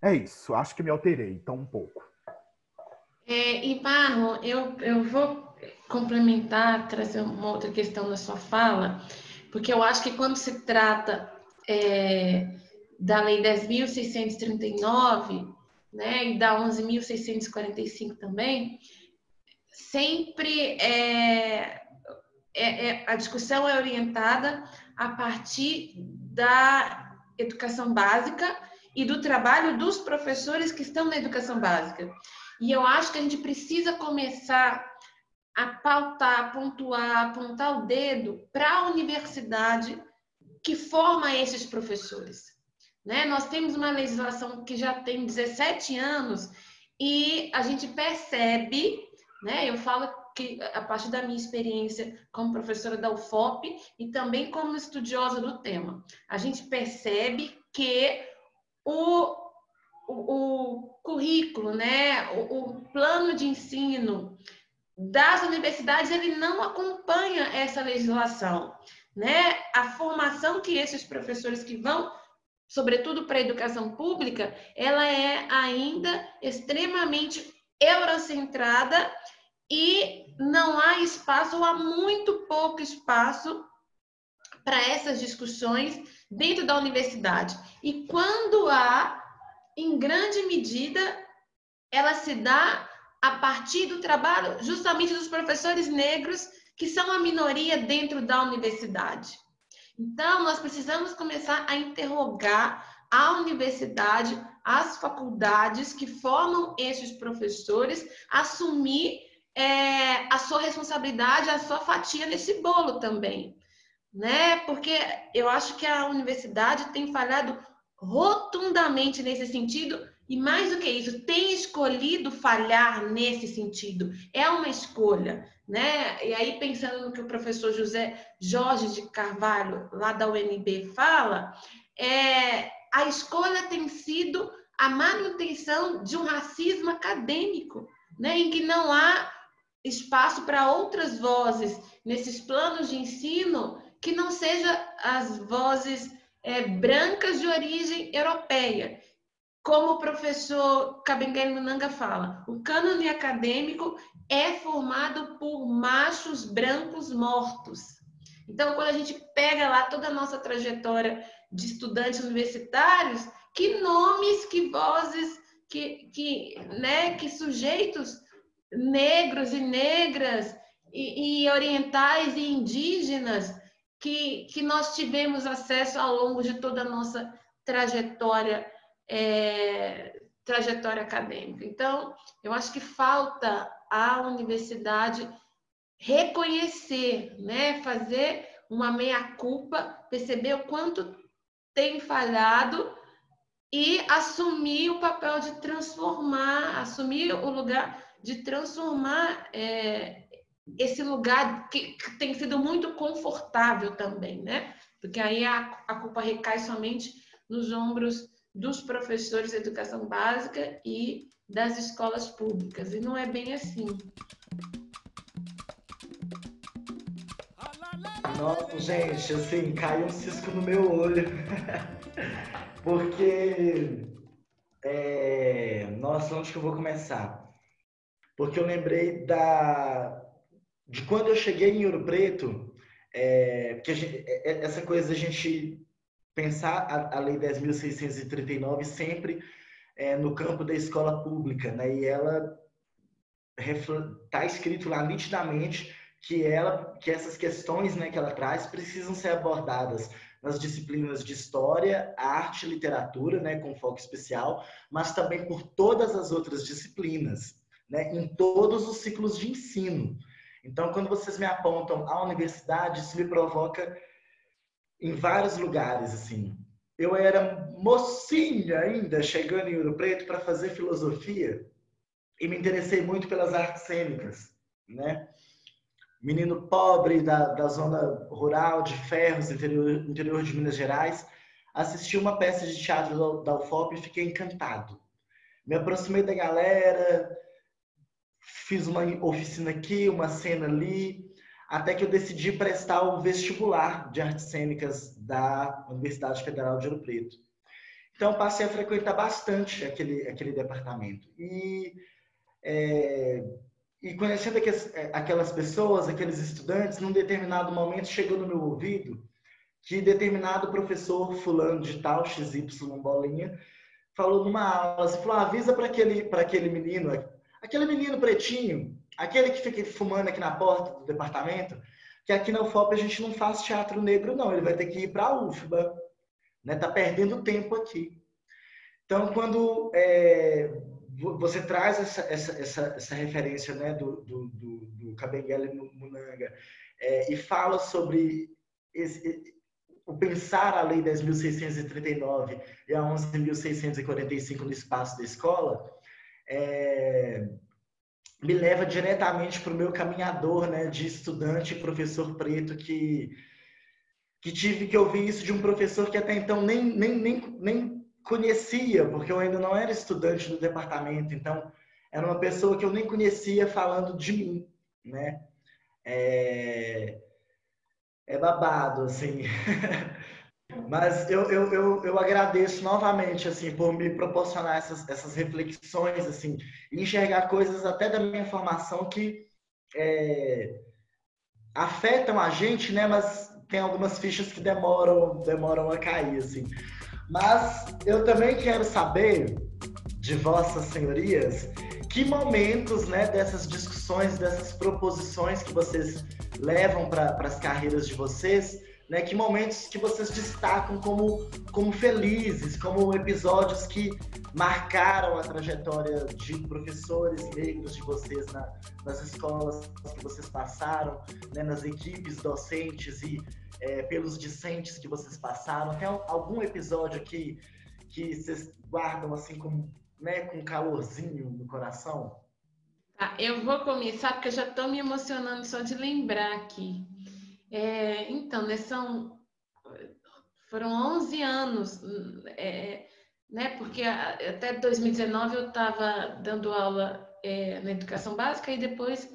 É isso, acho que me alterei então um pouco. É, e Marlon, eu, eu vou complementar, trazer uma outra questão na sua fala, porque eu acho que quando se trata é, da Lei 10.639, né, e da 11.645 também, sempre é, é, é, a discussão é orientada a partir da educação básica e do trabalho dos professores que estão na educação básica. E eu acho que a gente precisa começar a pautar, pontuar, apontar o dedo para a universidade que forma esses professores. Né? Nós temos uma legislação que já tem 17 anos e a gente percebe, né? eu falo que, a partir da minha experiência como professora da UFOP e também como estudiosa do tema. A gente percebe que o, o, o currículo, né, o, o plano de ensino das universidades, ele não acompanha essa legislação. Né? A formação que esses professores que vão sobretudo para a educação pública, ela é ainda extremamente eurocentrada e não há espaço, ou há muito pouco espaço para essas discussões dentro da universidade. E quando há, em grande medida, ela se dá a partir do trabalho justamente dos professores negros, que são a minoria dentro da universidade. Então, nós precisamos começar a interrogar a universidade, as faculdades que formam esses professores, assumir é, a sua responsabilidade, a sua fatia nesse bolo também. Né? Porque eu acho que a universidade tem falhado rotundamente nesse sentido, e mais do que isso, tem escolhido falhar nesse sentido. É uma escolha né? E aí, pensando no que o professor José Jorge de Carvalho, lá da UNB, fala, é, a escolha tem sido a manutenção de um racismo acadêmico, né? em que não há espaço para outras vozes nesses planos de ensino que não sejam as vozes é, brancas de origem europeia. Como o professor Kabengele Munanga fala, o cânone acadêmico é formado por machos brancos mortos. Então, quando a gente pega lá toda a nossa trajetória de estudantes universitários, que nomes, que vozes, que, que, né, que sujeitos negros e negras e, e orientais e indígenas que, que nós tivemos acesso ao longo de toda a nossa trajetória é, trajetória acadêmica. Então, eu acho que falta a universidade reconhecer, né, fazer uma meia-culpa, perceber o quanto tem falhado e assumir o papel de transformar, assumir o lugar de transformar é, esse lugar que, que, tem sido muito confortável também, né? Porque aí a, a culpa recai somente nos ombros dos professores de educação básica e das escolas públicas. E não é bem assim. Nossa, gente, assim, caiu um cisco no meu olho. Porque. É... Nossa, onde que eu vou começar? Porque eu lembrei da. De quando eu cheguei em Ouro Preto, é... porque gente... É, é, essa coisa a gente pensar a, a Lei 10.639 sempre é, no campo da escola pública, né? E ela está escrito lá nitidamente que ela, que essas questões, né, que ela traz precisam ser abordadas nas disciplinas de história, arte, literatura, né, com foco especial, mas também por todas as outras disciplinas, né, em todos os ciclos de ensino. Então, quando vocês me apontam a universidade, isso me provoca em vários lugares, assim. Eu era mocinha ainda, chegando em Ouro Preto para fazer filosofia e me interessei muito pelas artes cênicas, né? Menino pobre da, da zona rural de Ferros, interior, interior de Minas Gerais, assisti uma peça de teatro da UFOP e fiquei encantado. Me aproximei da galera, fiz uma oficina aqui, uma cena ali, até que eu decidi prestar o vestibular de artes cênicas da Universidade Federal de Ouro Preto. Então, passei a frequentar bastante aquele, aquele departamento. E, é, e conhecendo aquelas pessoas, aqueles estudantes, num determinado momento chegou no meu ouvido que determinado professor fulano de tal, XY bolinha, falou numa aula, falou, avisa para aquele, aquele menino, aquele menino pretinho, Aquele que fica fumando aqui na porta do departamento, que aqui na UFOP a gente não faz teatro negro, não. Ele vai ter que ir para a UFBA. Né? Tá perdendo tempo aqui. Então, quando é, você traz essa, essa, essa, essa referência né, do, do, do, do Munanga é, e fala sobre esse, o pensar a Lei 10.639 e a 11.645 no espaço da escola, é, me leva diretamente para o meu caminhador, né, de estudante e professor preto que que tive que ouvir isso de um professor que até então nem, nem, nem, nem conhecia, porque eu ainda não era estudante do departamento, então era uma pessoa que eu nem conhecia falando de mim, né? É, é babado, assim. Mas eu, eu, eu, eu, agradeço novamente, assim, por me proporcionar essas, essas reflexões, assim, enxergar coisas até da minha formação que é, afetam a gente, né? Mas tem algumas fichas que demoram, demoram a cair, assim. Mas eu também quero saber de vossas senhorias que momentos, né, dessas discussões, dessas proposições que vocês levam para as carreiras de vocês, né, que momentos que vocês destacam como, como felizes, como episódios que marcaram a trajetória de professores negros de vocês na, nas escolas que vocês passaram, né, nas equipes docentes e é, pelos discentes que vocês passaram? Tem algum episódio que, que vocês guardam assim com, né, com calorzinho no coração? Tá, eu vou começar porque eu já estou me emocionando só de lembrar aqui. É, então, né, são, foram 11 anos, é, né, porque até 2019 eu estava dando aula é, na educação básica e depois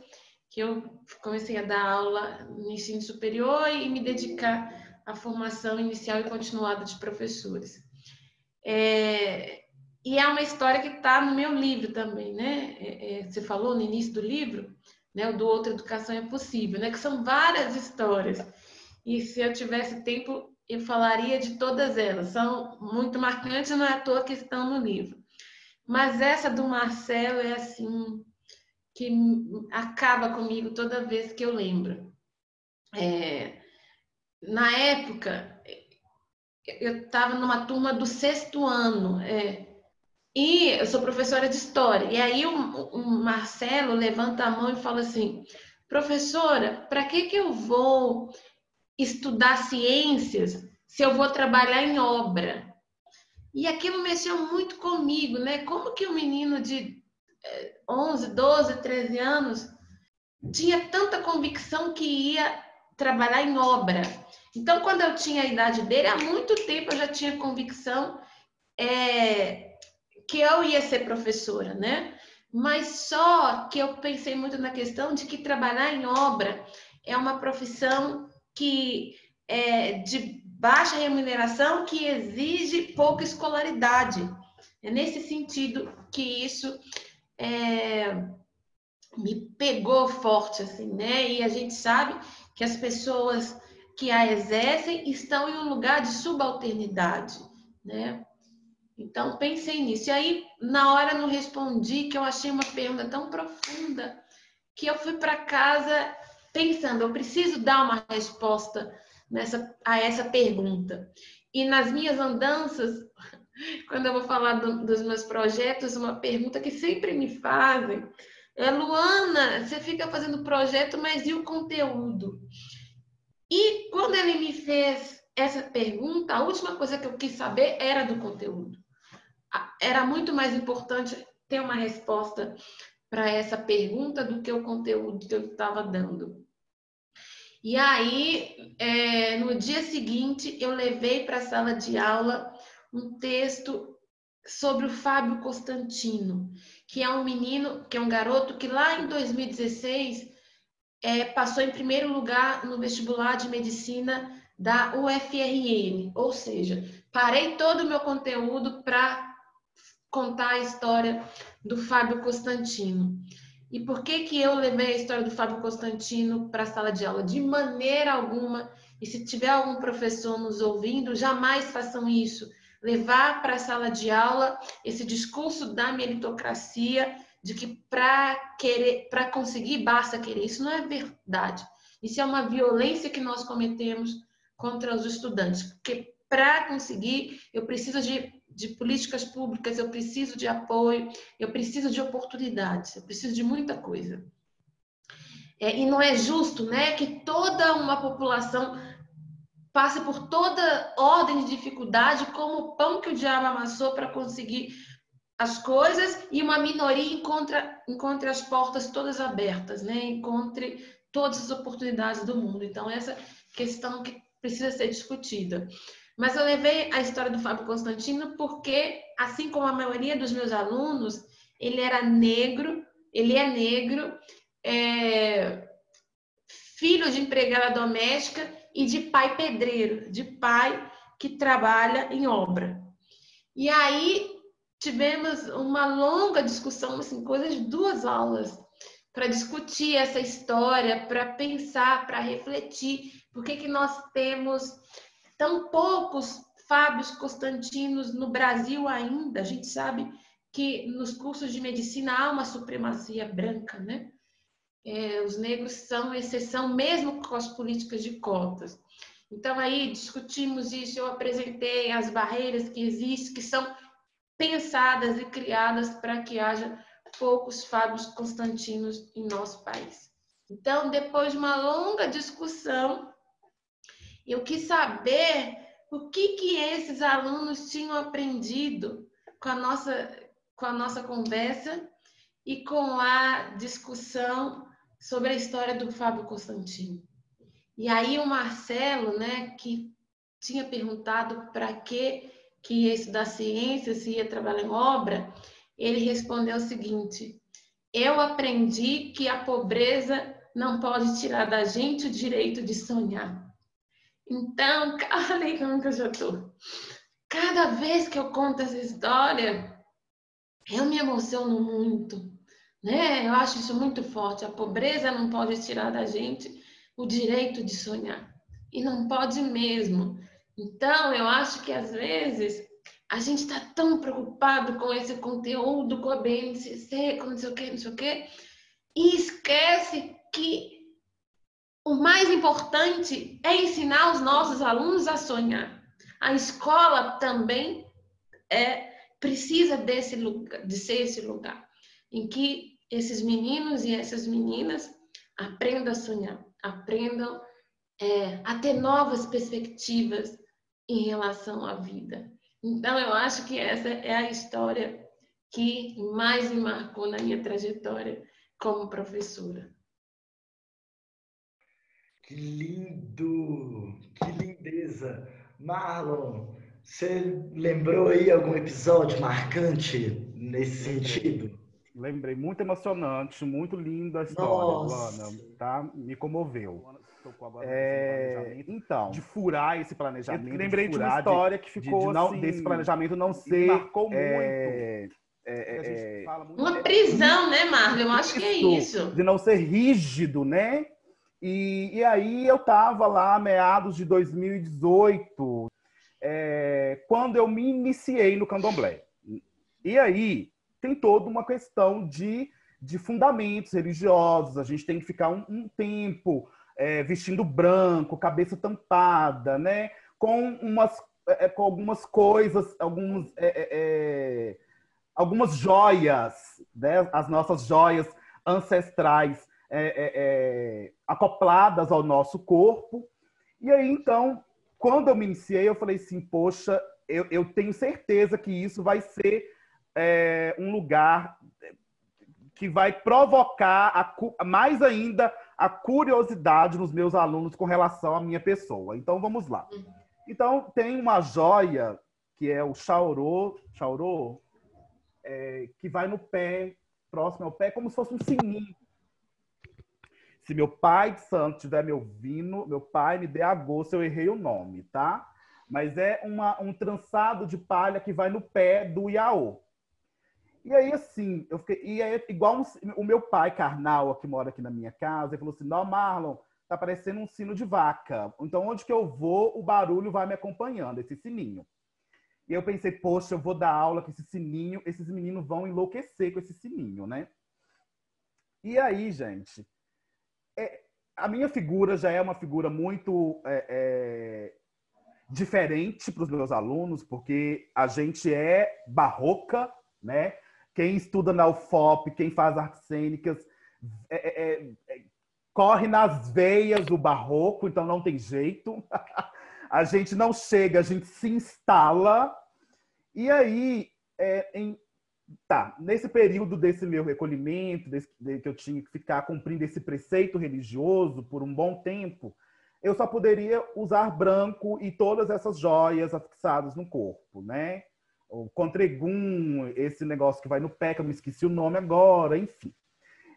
que eu comecei a dar aula no ensino superior e me dedicar à formação inicial e continuada de professores. É, e é uma história que está no meu livro também, né? É, é, você falou no início do livro, né? O do Outra Educação é Possível, né? Que são várias histórias. E se eu tivesse tempo, eu falaria de todas elas. São muito marcantes, não é à toa que estão no livro. Mas essa do Marcelo é assim que acaba comigo toda vez que eu lembro. É, na época, eu estava numa turma do sexto ano, é, e eu sou professora de história. E aí o, o Marcelo levanta a mão e fala assim: professora, para que, que eu vou estudar ciências se eu vou trabalhar em obra? E aquilo mexeu muito comigo, né? Como que um menino de 11, 12, 13 anos, tinha tanta convicção que ia trabalhar em obra. Então, quando eu tinha a idade dele, há muito tempo eu já tinha convicção é, que eu ia ser professora, né? Mas só que eu pensei muito na questão de que trabalhar em obra é uma profissão que é de baixa remuneração que exige pouca escolaridade. É nesse sentido que isso é, me pegou forte, assim, né? E a gente sabe que as pessoas que a exercem estão em um lugar de subalternidade, né? Então, pensei nisso. E aí, na hora, não respondi, que eu achei uma pergunta tão profunda, que eu fui para casa pensando, eu preciso dar uma resposta nessa, a essa pergunta. E nas minhas andanças, quando eu vou falar do, dos meus projetos, uma pergunta que sempre me fazem é: Luana, você fica fazendo projeto, mas e o conteúdo? E quando ele me fez essa pergunta, a última coisa que eu quis saber era do conteúdo. Era muito mais importante ter uma resposta para essa pergunta do que o conteúdo que eu estava dando. E aí, é, no dia seguinte, eu levei para a sala de aula um texto sobre o Fábio Constantino, que é um menino, que é um garoto que lá em 2016 é, passou em primeiro lugar no vestibular de medicina da UFRN, ou seja, parei todo o meu conteúdo para contar a história do Fábio Constantino. E por que que eu levei a história do Fábio Constantino para a sala de aula? De maneira alguma, e se tiver algum professor nos ouvindo, jamais façam isso levar para a sala de aula esse discurso da meritocracia de que para querer, para conseguir basta querer. Isso não é verdade. Isso é uma violência que nós cometemos contra os estudantes, porque para conseguir eu preciso de, de políticas públicas, eu preciso de apoio, eu preciso de oportunidades, eu preciso de muita coisa. É, e não é justo, né, que toda uma população passe por toda ordem de dificuldade, como o pão que o diabo amassou para conseguir as coisas e uma minoria encontra, encontre as portas todas abertas, né? encontre todas as oportunidades do mundo. Então, essa questão que precisa ser discutida. Mas eu levei a história do Fábio Constantino porque, assim como a maioria dos meus alunos, ele era negro, ele é negro, é, filho de empregada doméstica e de pai pedreiro, de pai que trabalha em obra. E aí tivemos uma longa discussão, assim, coisas de duas aulas, para discutir essa história, para pensar, para refletir, por que, que nós temos tão poucos Fábios Constantinos no Brasil ainda? A gente sabe que nos cursos de medicina há uma supremacia branca, né? É, os negros são exceção, mesmo com as políticas de cotas. Então, aí discutimos isso, eu apresentei as barreiras que existem, que são pensadas e criadas para que haja poucos Fábios Constantinos em nosso país. Então, depois de uma longa discussão, eu quis saber o que, que esses alunos tinham aprendido com a nossa, com a nossa conversa e com a discussão sobre a história do Fábio Constantino. E aí o Marcelo, né, que tinha perguntado para que que ia estudar ciência, se ia trabalhar em obra, ele respondeu o seguinte: Eu aprendi que a pobreza não pode tirar da gente o direito de sonhar. Então, olha como que eu já tô. Cada vez que eu conto essa história, eu me emociono muito, né? Eu acho isso muito forte. A pobreza não pode tirar da gente o direito de sonhar. E não pode mesmo. Então, eu acho que às vezes a gente está tão preocupado com esse conteúdo, com a BNCC, com não sei o quê, não sei o quê, e esquece que o mais importante é ensinar os nossos alunos a sonhar. A escola também é precisa desse lugar, de ser esse lugar em que esses meninos e essas meninas aprendam a sonhar, aprendam é, a ter novas perspectivas em relação à vida. Então, eu acho que essa é a história que mais me marcou na minha trajetória como professora. Que lindo! Que lindeza! Marlon, você lembrou aí algum episódio marcante nesse sentido? Lembrei, muito emocionante, muito linda a história, Luana, tá? Me comoveu é... Então, de furar esse planejamento. Eu lembrei de, de uma história que ficou de, de não, assim, desse planejamento não ser. Marcou é... muito. É, é, é uma prisão, né, Marlon? Eu acho que é isso. De não ser rígido, né? E, e aí eu estava lá, meados de 2018, é, quando eu me iniciei no candomblé. E aí tem toda uma questão de, de fundamentos religiosos, a gente tem que ficar um, um tempo é, vestindo branco, cabeça tampada, né? Com umas é, é com algumas coisas, alguns, é, é, é, algumas joias, né? as nossas joias ancestrais acopladas ao nosso corpo. E aí, então, quando eu me iniciei, eu falei assim, poxa, eu, eu tenho certeza que isso vai ser um lugar que vai provocar a, mais ainda a curiosidade nos meus alunos com relação à minha pessoa. Então, vamos lá. Uhum. Então, tem uma joia, que é o chaurô, chaurô é, que vai no pé, próximo ao pé, como se fosse um sininho. Se meu pai de santo estiver me ouvindo, meu pai me dê a gosto, eu errei o nome, tá? Mas é uma, um trançado de palha que vai no pé do Iaô. E aí, assim, eu fiquei. E aí, igual um, o meu pai, carnal, que mora aqui na minha casa, ele falou assim: não, Marlon, tá parecendo um sino de vaca. Então, onde que eu vou, o barulho vai me acompanhando, esse sininho. E eu pensei, poxa, eu vou dar aula com esse sininho, esses meninos vão enlouquecer com esse sininho, né? E aí, gente, é, a minha figura já é uma figura muito é, é, diferente para os meus alunos, porque a gente é barroca, né? Quem estuda na UFOP, quem faz artes cênicas, é, é, corre nas veias do barroco, então não tem jeito. a gente não chega, a gente se instala. E aí, é, em, tá, nesse período desse meu recolhimento, desse, de, que eu tinha que ficar cumprindo esse preceito religioso por um bom tempo, eu só poderia usar branco e todas essas joias afixadas no corpo, né? O contregum, esse negócio que vai no pé, que eu me esqueci o nome agora, enfim.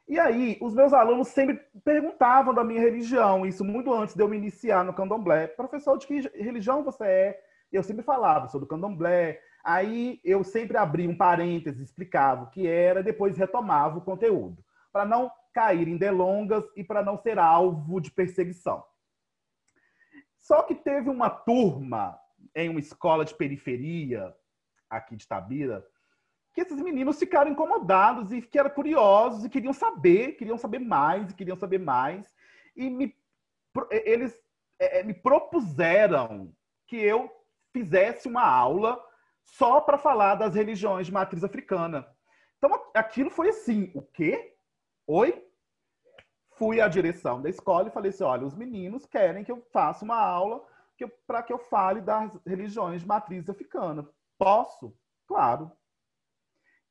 E aí, os meus alunos sempre perguntavam da minha religião, isso muito antes de eu me iniciar no candomblé. Professor, de que religião você é? Eu sempre falava, sou do candomblé. Aí eu sempre abria um parêntese, explicava o que era, depois retomava o conteúdo, para não cair em delongas e para não ser alvo de perseguição. Só que teve uma turma em uma escola de periferia aqui de Tabira, que esses meninos ficaram incomodados e eram curiosos e queriam saber, queriam saber mais, queriam saber mais. E me, eles é, é, me propuseram que eu fizesse uma aula só para falar das religiões de matriz africana. Então, aquilo foi assim, o quê? Oi? Fui à direção da escola e falei assim, olha, os meninos querem que eu faça uma aula para que eu fale das religiões de matriz africana. Posso? Claro.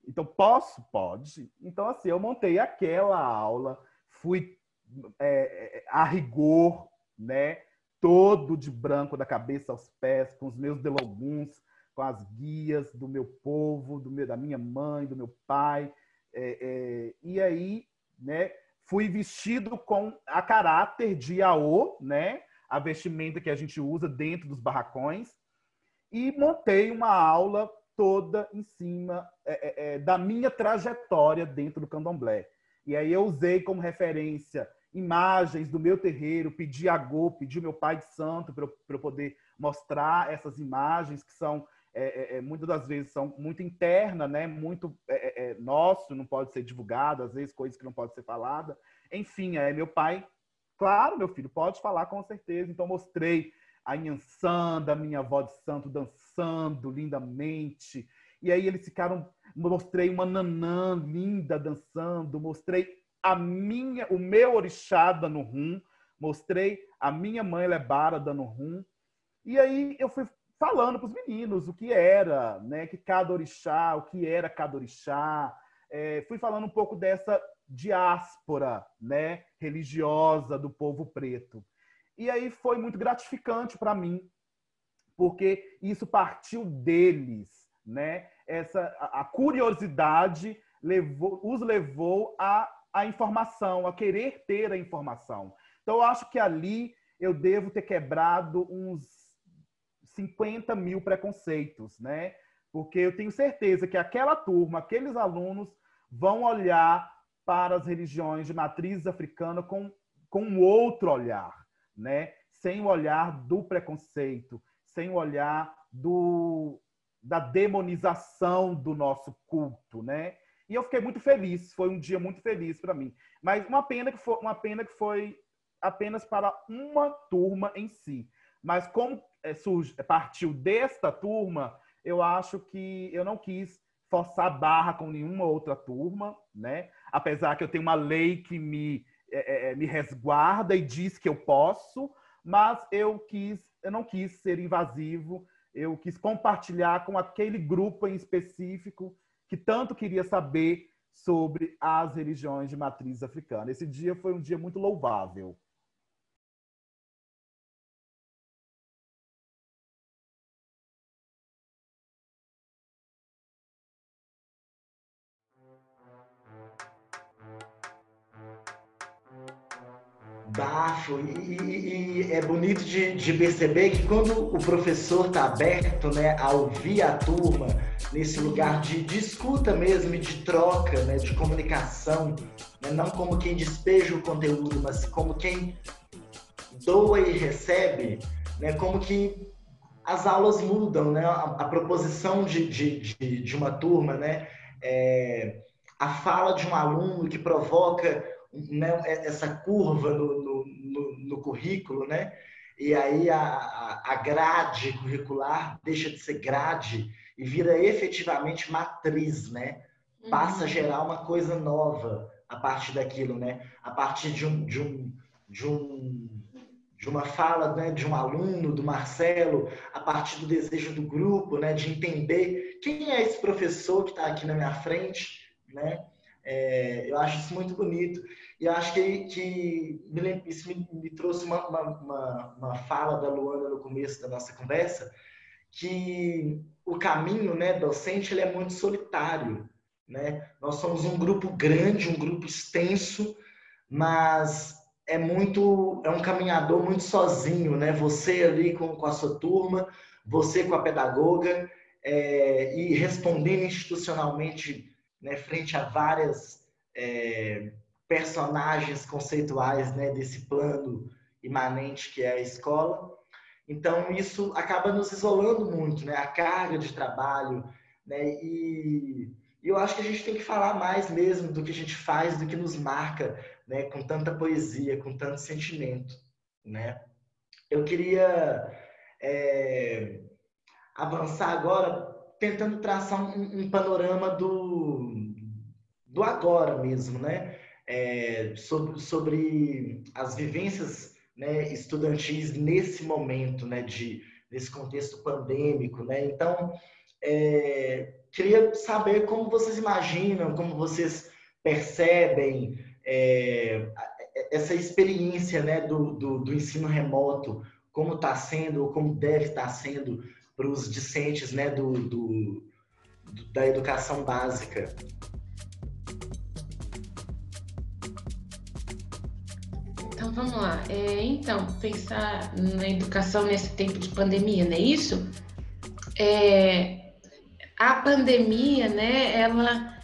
Então, posso? Pode. Então, assim, eu montei aquela aula, fui é, a rigor, né? Todo de branco da cabeça aos pés, com os meus deloguns, com as guias do meu povo, do meu, da minha mãe, do meu pai. É, é, e aí, né? Fui vestido com a caráter de AO, né? A vestimenta que a gente usa dentro dos barracões. E montei uma aula toda em cima é, é, é, da minha trajetória dentro do candomblé. E aí eu usei como referência imagens do meu terreiro, pedi a Go, pedi meu pai de santo para eu, eu, poder mostrar essas imagens que são é, é, é muitas das vezes são muito interna, né? Muito nosso, não pode ser divulgado, às vezes coisas que não podem ser faladas. Enfim, é meu pai, claro, meu filho, pode falar com certeza. Então mostrei a Inhansanda, minha avó de santo, dançando lindamente. E aí eles ficaram. Mostrei uma nanã linda dançando, mostrei a minha, o meu orixá dando rum, mostrei a minha mãe Lebara dando rum. E aí eu fui falando para os meninos o que era, né, que cada orixá, o que era cada orixá. É, fui falando um pouco dessa diáspora, né, religiosa do povo preto. E aí foi muito gratificante para mim, porque isso partiu deles, né? Essa a, curiosidade levou, os levou a a informação, a querer ter a informação. Então eu acho que ali eu devo ter quebrado uns 50 mil preconceitos, né? Porque eu tenho certeza que aquela turma, aqueles alunos vão olhar para as religiões de matriz africana com, com um outro olhar né? Sem o olhar do preconceito, sem o olhar do, da demonização do nosso culto, né? E eu fiquei muito feliz, foi um dia muito feliz para mim. Mas uma pena que foi uma pena que foi apenas para uma turma em si. Mas como é, surge, partiu desta turma, eu acho que eu não quis forçar barra com nenhuma outra turma, né? Apesar que eu tenho uma lei que me é, é, é, me resguarda e diz que eu posso, mas eu quis, eu não quis ser invasivo, eu quis compartilhar com aquele grupo em específico que tanto queria saber sobre as religiões de matriz africana. Esse dia foi um dia muito louvável. Bafo. E, e, e é bonito de, de, perceber que quando o professor está aberto né, a ouvir a turma, nesse lugar de, de escuta mesmo de troca, né, de comunicação, né, não como quem despeja o conteúdo, mas como quem doa e recebe, né, como que as aulas mudam, né, a, a proposição de, de, de, de, uma turma, né, é, a fala de um aluno que provoca né, essa curva no, no, no, no, currículo, né? E aí a, a grade curricular deixa de ser grade e vira efetivamente matriz, né? Passa a uhum. gerar uma coisa nova a partir daquilo, né? A partir de um, de um, de um, de uma fala né, de um aluno, do Marcelo, a partir do desejo do grupo, né, de entender quem é esse professor que está aqui na minha frente, né? É, eu acho isso muito bonito. E acho que, que me, isso me, me trouxe uma, uma, uma, fala da Luana no começo da nossa conversa, que o caminho né, docente ele é muito solitário. Né? Nós somos um grupo grande, um grupo extenso, mas é muito é um caminhador muito sozinho, né? Você ali com, com a sua turma, você com a pedagoga é, e respondendo institucionalmente né, frente a várias é, personagens conceituais né, desse plano imanente que é a escola. Então isso acaba nos isolando muito, né? A carga de trabalho, né? E, e eu acho que a gente tem que falar mais mesmo do que a gente faz, do que nos marca né, com tanta poesia, com tanto sentimento, né? Eu queria é, avançar agora tentando traçar um, um, panorama do, do agora mesmo, né? É, sobre, sobre as vivências né, estudantis nesse momento, né, de, nesse contexto pandêmico, né? Então, é, queria saber como vocês imaginam, como vocês percebem é, essa experiência né, do, do, do ensino remoto, como está sendo, ou como deve estar tá sendo para os discentes né, do, do, da educação básica. Vamos lá. É, então, pensar na educação nesse tempo de pandemia, não é isso? É, a pandemia, né, ela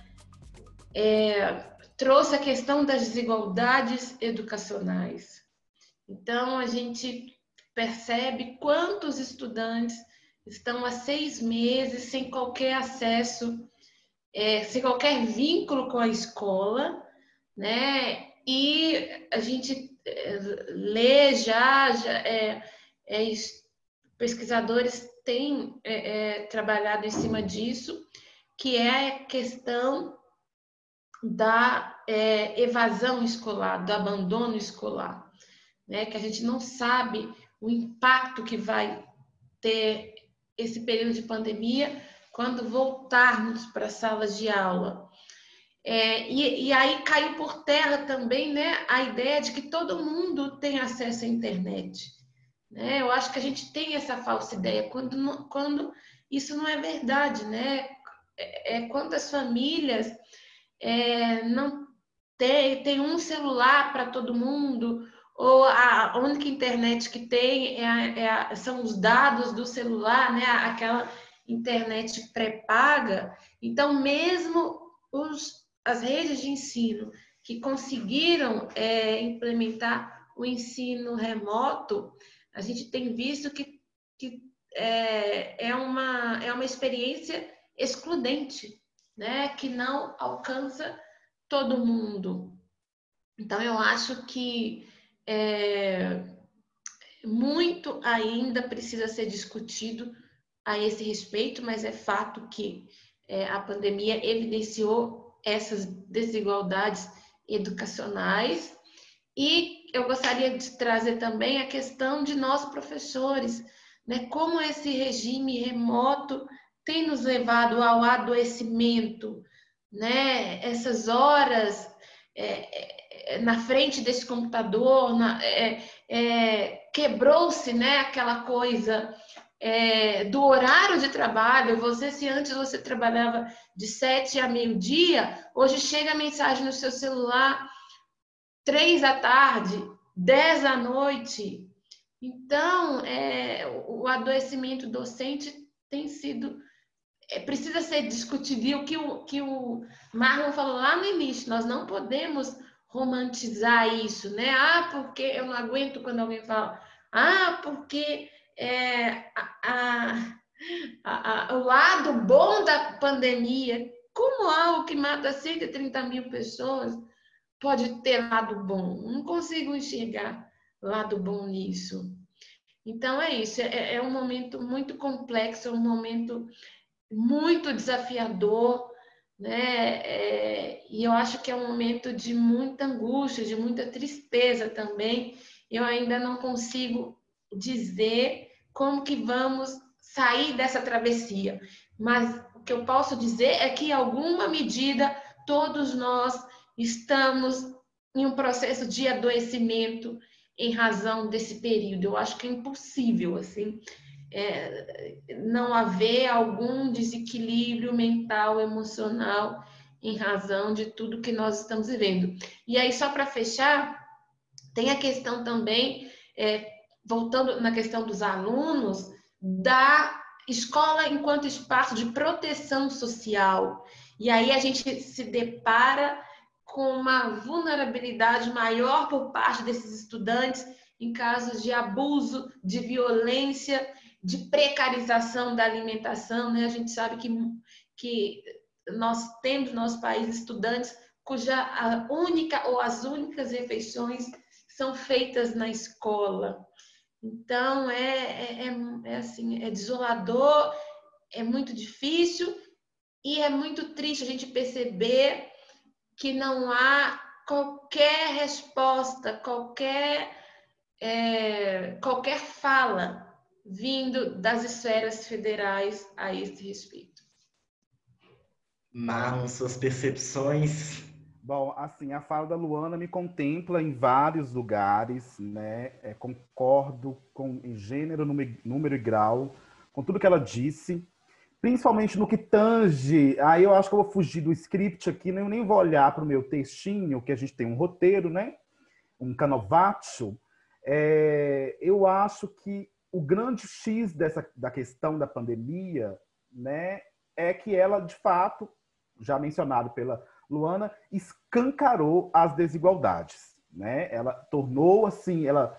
é, trouxe a questão das desigualdades educacionais. Então, a gente percebe quantos estudantes estão há seis meses sem qualquer acesso, é, sem qualquer vínculo com a escola, né? E a gente lê já, já é, é, pesquisadores têm é, é, trabalhado em cima disso, que é a questão da é, evasão escolar, do abandono escolar, né? que a gente não sabe o impacto que vai ter esse período de pandemia quando voltarmos para as salas de aula. É, e, e, aí caiu por terra também né, a ideia de que todo mundo tem acesso à internet. Né? Eu acho que a gente tem essa falsa ideia quando, quando isso não é verdade. Né? É, é quando as famílias é, não tem, tem um celular para todo mundo, ou a única internet que tem é é são os dados do celular, né? aquela internet pré-paga. Então, mesmo os, as redes de ensino que conseguiram é, implementar o ensino remoto, a gente tem visto que, que é, é, uma, é uma experiência excludente né, que não alcança todo mundo. Então, eu acho que é, muito ainda precisa ser discutido a esse respeito, mas é fato que é, a pandemia evidenciou essas desigualdades educacionais e eu gostaria de trazer também a questão de nós professores, né? Como esse regime remoto tem nos levado ao adoecimento, né? Essas horas é, é, na frente desse computador, é, é, quebrou-se, né? Aquela coisa é, do horário de trabalho. Você, se antes você trabalhava de sete a meio-dia, hoje chega a mensagem no seu celular três da tarde, dez da noite. Então, é, o adoecimento docente tem sido é, precisa ser discutido. o que o, que o Marlon falou lá no início, nós não podemos romantizar isso, né? Ah, porque eu não aguento quando alguém fala, ah, porque é, a, a, a, o lado bom da pandemia, como algo que mata 130 mil pessoas pode ter lado bom? Não consigo enxergar lado bom nisso. Então é isso, é, é um momento muito complexo, é um momento muito desafiador, né? É, e eu acho que é um momento de muita angústia, de muita tristeza também. eu ainda não consigo dizer como que vamos sair dessa travessia. Mas o que eu posso dizer é que, em alguma medida, todos nós estamos em um processo de adoecimento em razão desse período. Eu acho que é impossível, assim, é, não haver algum desequilíbrio mental, emocional, em razão de tudo que nós estamos vivendo. E aí, só para fechar, tem a questão também, é, voltando na questão dos alunos, da escola enquanto espaço de proteção social. E aí a gente se depara com uma vulnerabilidade maior por parte desses estudantes em casos de abuso, de violência, de precarização da alimentação. Né? A gente sabe que, que nós temos no nosso país estudantes cuja a única ou as únicas refeições são feitas na escola. Então é, é, é, é assim, é desolador, é muito difícil e é muito triste a gente perceber que não há qualquer resposta, qualquer, é, qualquer fala vindo das esferas federais a esse respeito. Marlon, suas percepções? Bom, assim, a fala da Luana me contempla em vários lugares, né? É, concordo com em gênero, número e grau, com tudo que ela disse principalmente no que tange. Aí eu acho que eu vou fugir do script aqui, nem, nem vou olhar para o meu textinho, que a gente tem um roteiro, né? Um canovatio. É, eu acho que o grande X dessa, da questão da pandemia, né, é que ela, de fato, já mencionado pela Luana, escancarou as desigualdades, né? Ela tornou assim, ela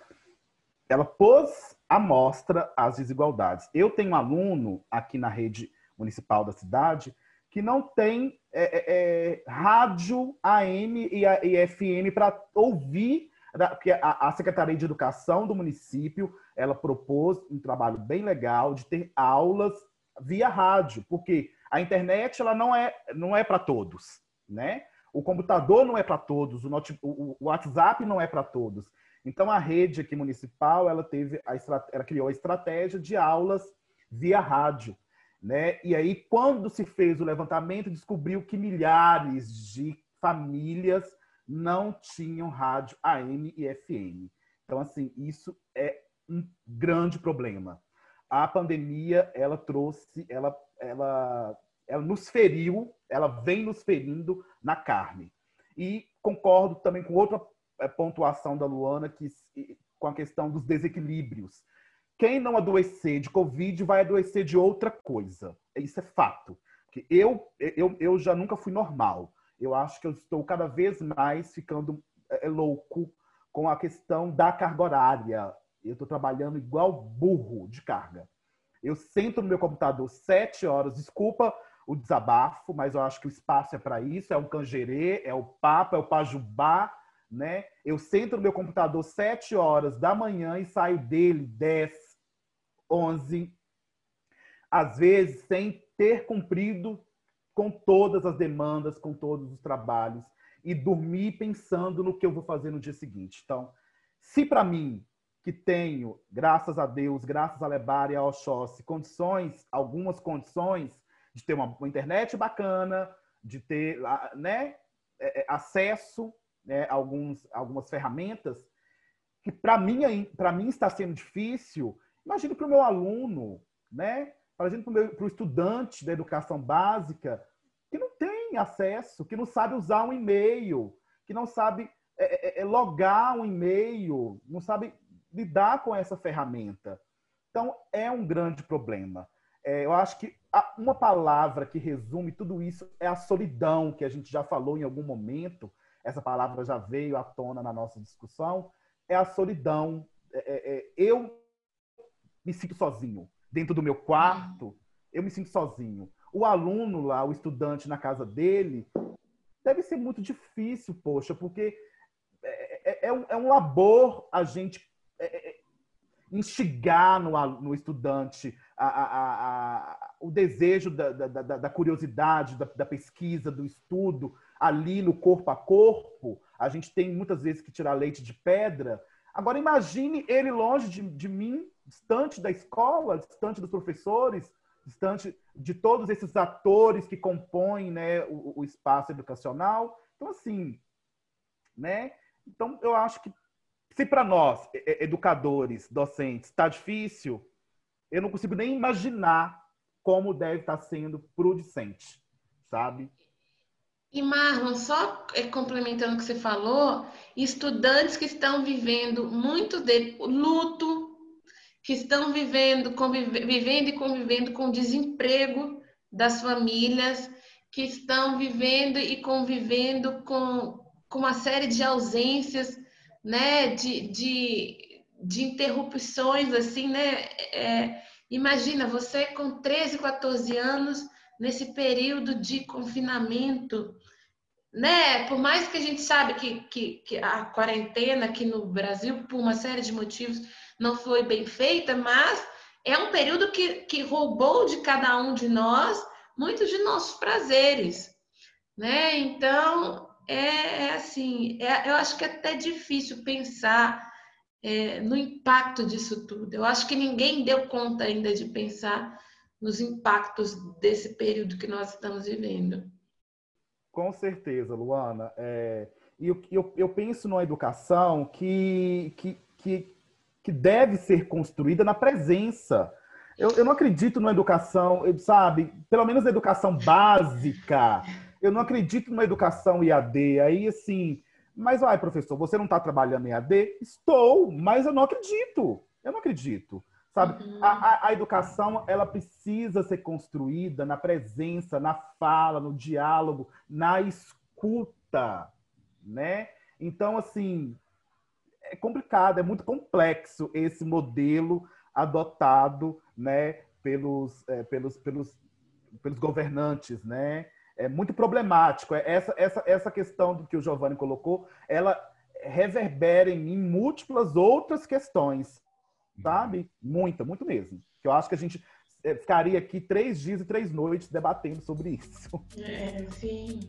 ela pôs à mostra as desigualdades. Eu tenho um aluno aqui na rede municipal da cidade que não tem é, é, é rádio AM e, e FM para ouvir, porque a, a, Secretaria de Educação do município ela propôs um trabalho bem legal de ter aulas via rádio, porque a internet ela não é não é para todos, né? O computador não é para todos, o, WhatsApp não é para todos. Então a rede aqui municipal ela teve a ela criou a estratégia de aulas via rádio. Né? E aí, quando se fez o levantamento, descobriu que milhares de famílias não tinham rádio AM e FM. Então, assim, isso é um grande problema. A pandemia, ela trouxe, ela, ela, ela nos feriu, ela vem nos ferindo na carne. E concordo também com outra é, pontuação da Luana, que, com a questão dos desequilíbrios. Quem não adoecer de Covid vai adoecer de outra coisa. Isso é fato. Eu, eu, eu já nunca fui normal. Eu acho que eu estou cada vez mais ficando é, louco com a questão da carga horária. Eu estou trabalhando igual burro de carga. Eu sento no meu computador sete horas. Desculpa o desabafo, mas eu acho que o espaço é para isso. É um canjerê, é o papo, é o pajubá, né? Eu sento no meu computador sete horas da manhã e saio dele dez 11, às vezes sem ter cumprido com todas as demandas, com todos os trabalhos, e dormir pensando no que eu vou fazer no dia seguinte. Então, se para mim, que tenho, graças a Deus, graças a Lebar e a Oxóssi, condições, algumas condições de ter uma, uma internet bacana, de ter né, é, é, acesso né, a alguns, algumas ferramentas, que para mim, está sendo difícil, Imagine para o meu aluno, né? Imagine para o estudante da educação básica que não tem acesso, que não sabe usar um e-mail, que não sabe é, é, é logar um e-mail, não sabe lidar com essa ferramenta. Então, é um grande problema. É, eu acho que uma palavra que resume tudo isso é a solidão, que a gente já falou em algum momento, essa palavra já veio à tona na nossa discussão, é a solidão. É, é, é eu me sinto sozinho. Dentro do meu quarto, eu me sinto sozinho. O aluno lá, o estudante na casa dele, deve ser muito difícil, poxa, porque é, é, é um, é um, labor a gente instigar no, no estudante a, a, a, o desejo da, da, da curiosidade, da, da, pesquisa, do estudo, ali no corpo a corpo. A gente tem muitas vezes que tirar leite de pedra, Agora, imagine ele longe de, de mim, distante da escola, distante dos professores, distante de todos esses atores que compõem né, o, o espaço educacional. Então, assim, né? Então, eu acho que se para nós, educadores, docentes, está difícil, eu não consigo nem imaginar como deve estar sendo para o discente, sabe? E Marlon, só é, complementando o que você falou, estudantes que estão vivendo muito de luto, que estão vivendo, convive, vivendo e convivendo com desemprego das famílias, que estão vivendo e convivendo com, com uma série de ausências, né, de, de, de interrupções, assim, né? É, imagina, você com 13, 14 anos, nesse período de confinamento, né? Por mais que a gente sabe que, que, que, a quarentena aqui no Brasil, por uma série de motivos, não foi bem feita, mas é um período que, que roubou de cada um de nós muitos de nossos prazeres, né? Então, é, é assim, é, eu acho que é até difícil pensar é, no impacto disso tudo. Eu acho que ninguém deu conta ainda de pensar nos impactos desse período que nós estamos vivendo. Com certeza, Luana. É, e eu, eu, eu, penso numa educação que, que, que, que, deve ser construída na presença. Eu, eu não acredito numa educação, sabe, pelo menos na educação básica. Eu não acredito numa educação IAD. Aí, assim, mas vai, professor, você não está trabalhando em IAD? Estou, mas eu não acredito. Eu não acredito. Sabe? Uhum. A, a, a, educação ela precisa ser construída na presença, na fala, no diálogo, na escuta, né? Então, assim, é complicado, é muito complexo esse modelo adotado, né, pelos, é, pelos, pelos, pelos governantes, né? É muito problemático. É essa, essa, essa questão do que o Giovanni colocou, ela reverbera em mim múltiplas outras questões sabe? Muita, muito mesmo. Eu acho que a gente eh, ficaria aqui três dias e três noites debatendo sobre isso. É, sim.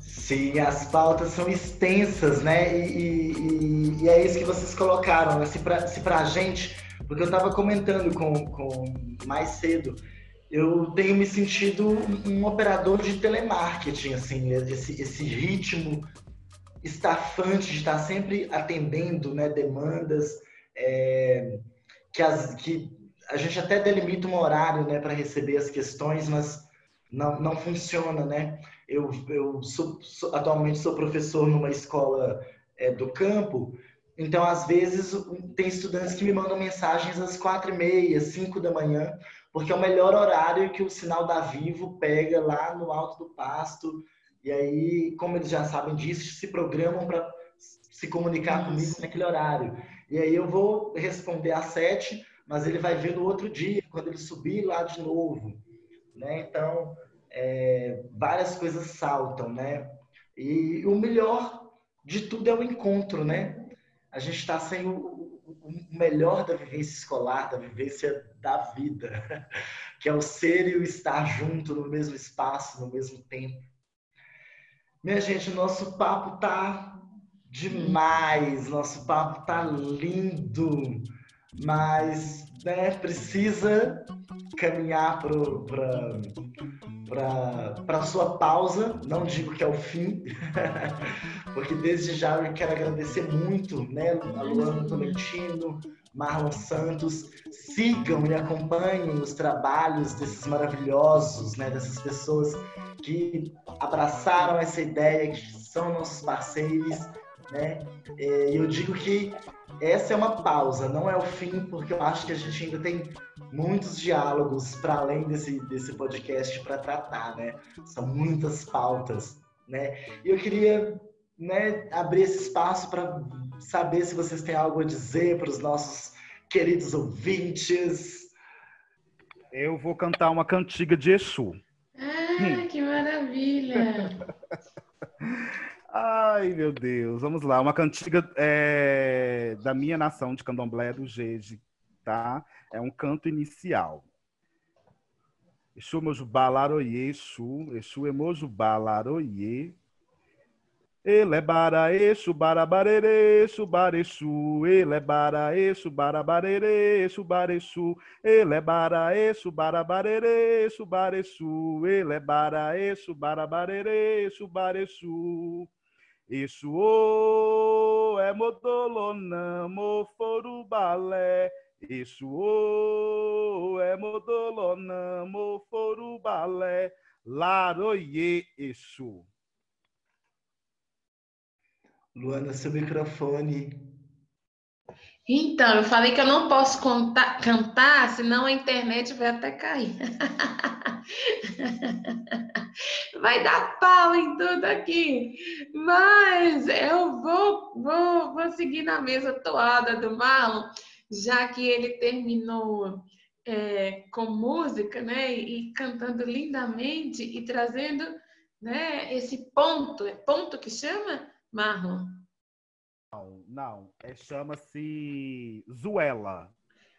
Sim, as pautas são extensas, né? E, e, e é isso que vocês colocaram. Né? Se para se a gente, porque eu estava comentando com, com mais cedo, eu tenho me sentido um operador de telemarketing, assim, esse, esse ritmo estafante de estar sempre atendendo né, demandas, é, que, as, que a gente até delimita um horário né, para receber as questões, mas não, não funciona, né? Eu, eu sou, sou, atualmente sou professor numa escola é, do campo, então às vezes tem estudantes que me mandam mensagens às quatro e meia, cinco da manhã, porque é o melhor horário que o sinal da Vivo pega lá no alto do pasto, e aí, como eles já sabem disso, se programam para se comunicar comigo naquele horário. E aí eu vou responder às sete, mas ele vai ver no outro dia, quando ele subir lá de novo. Né? Então, é, várias coisas saltam, né? E o melhor de tudo é o encontro, né? A gente está sem o, o, melhor da vivência escolar, da vivência da vida, que é o ser e o estar junto no mesmo espaço, no mesmo tempo. Minha gente, o nosso papo tá demais. Nosso papo tá lindo, mas né, precisa caminhar para a sua pausa. Não digo que é o fim, porque desde já eu quero agradecer muito né, a Luana Tolentino, Marlon Santos. Sigam e acompanhem os trabalhos desses maravilhosos, né, dessas pessoas que abraçaram essa ideia, que são nossos parceiros né? É, e eu digo que essa é uma pausa, não é o fim, porque eu acho que a gente ainda tem muitos diálogos para além desse, desse podcast para tratar, né? São muitas pautas, né? E eu queria né, abrir esse espaço para saber se vocês têm algo a dizer para os nossos queridos ouvintes. Eu vou cantar uma cantiga de Exu. Ah, hum. que maravilha! Ai, meu Deus. Vamos lá. Uma cantiga é, da minha nação de candomblé do Jeje, tá? É um canto inicial. Exu Mojubá Laroye, Exu, Exu Emojubá Laroye. Bara, eixo, barabarere, chubarechu. Ele é bara, eixo, barabarere, chubarechu. Ele é bara, eixo, barabarere. Ele é bara, eixo, barabarere, chubarechu. Eixo, é modolona, moforu balé. Eixo, o, é modolona, moforu balé. Laroie, eixo. Luana, seu microfone. Então, eu falei que eu não posso contar, cantar, senão a internet vai até cair. Vai dar pau em tudo aqui. Mas eu vou, vou, vou seguir na mesma toada do Marlon, já que ele terminou é, com música, né? E, e cantando lindamente e trazendo né, esse ponto. É ponto que chama? Marlon? Não. É, Chama-se Zuela.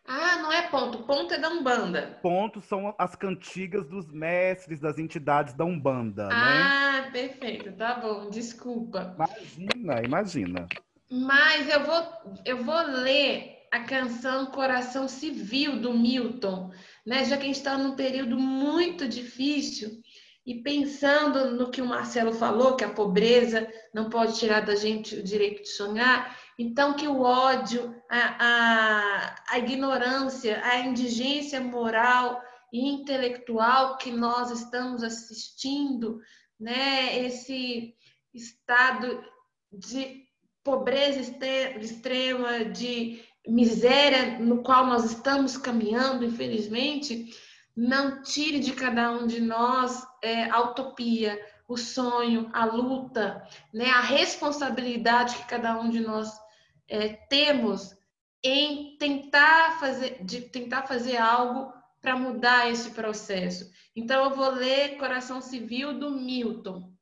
Ah, não é ponto. Ponto é da Umbanda. Ponto são as cantigas dos mestres das entidades da Umbanda, né? Ah, perfeito. Tá bom. Desculpa. Imagina, imagina. Mas eu vou, eu vou ler a canção Coração Civil do Milton, né? Já que a gente está num período muito difícil e pensando no que o Marcelo falou, que a pobreza não pode tirar da gente o direito de sonhar, então que o ódio, a, a, a ignorância, a indigência moral e intelectual que nós estamos assistindo, né, esse estado de pobreza extrema, de miséria no qual nós estamos caminhando, infelizmente, não tire de cada um de nós é, a utopia, o sonho, a luta, né, a responsabilidade que cada um de nós é, temos em tentar fazer, de tentar fazer algo para mudar esse processo. Então, eu vou ler Coração Civil do Milton.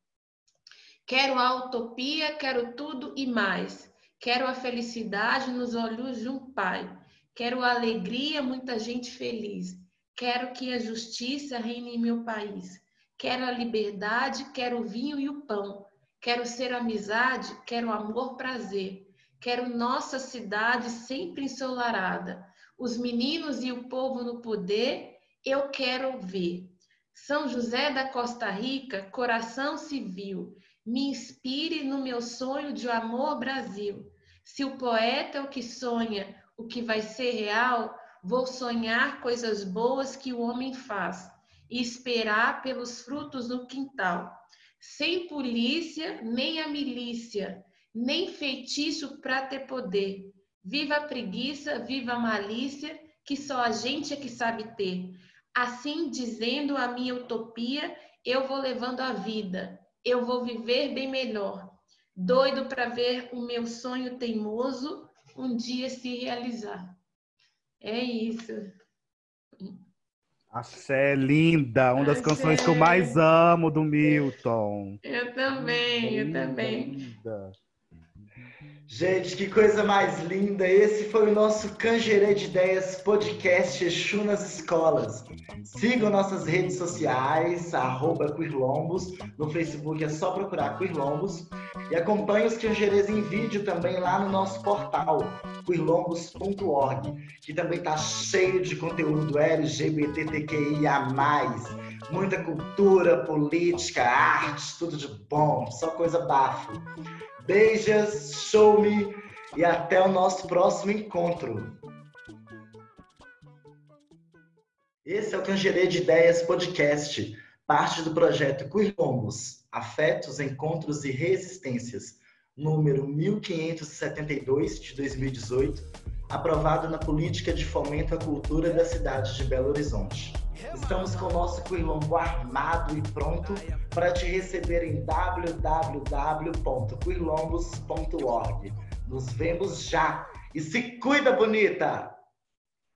Quero a utopia, quero tudo e mais. Quero a felicidade nos olhos de um pai. Quero a alegria, muita gente feliz. Quero que a justiça reine em meu país. Quero a liberdade, quero o vinho e o pão. Quero ser amizade, quero amor, prazer. Quero nossa cidade sempre ensolarada. Os meninos e o povo no poder, eu quero ver. São José da Costa Rica, coração civil, me inspire no meu sonho de amor Brasil. Se o poeta é o que sonha, o que vai ser real, Vou sonhar coisas boas que o homem faz e esperar pelos frutos no quintal. Sem polícia, nem a milícia, nem feitiço para ter poder. Viva a preguiça, viva a malícia, que só a gente é que sabe ter. Assim, dizendo a minha utopia, eu vou levando a vida, eu vou viver bem melhor. Doido para ver o meu sonho teimoso um dia se realizar. É isso. Axé, linda, uma das Axé. canções que eu mais amo do Milton. Eu também, eu também. Linda. Gente, que coisa mais linda! Esse foi o nosso Cangerê de Ideias podcast Exu nas Escolas. Sigam nossas redes sociais, arroba Quirlombos. No Facebook é só procurar Quirlombos. E acompanhe os Cangerês em vídeo também lá no nosso portal, quirlombos.org, que também está cheio de conteúdo LGBTQIA+. Muita cultura, política, arte, tudo de bom, só coisa bafo. Beijos, show me e até o nosso próximo encontro. Esse é o Cangerê de Ideias Podcast, parte do projeto Quirlombos, Afetos, Encontros e Resistências, número 1572 de 2018, aprovado na Política de Fomento à Cultura da cidade de Belo Horizonte. Estamos com o nosso Quilombo armado e pronto para te receber em www.quilombos.org. Nos vemos já! E se cuida, bonita!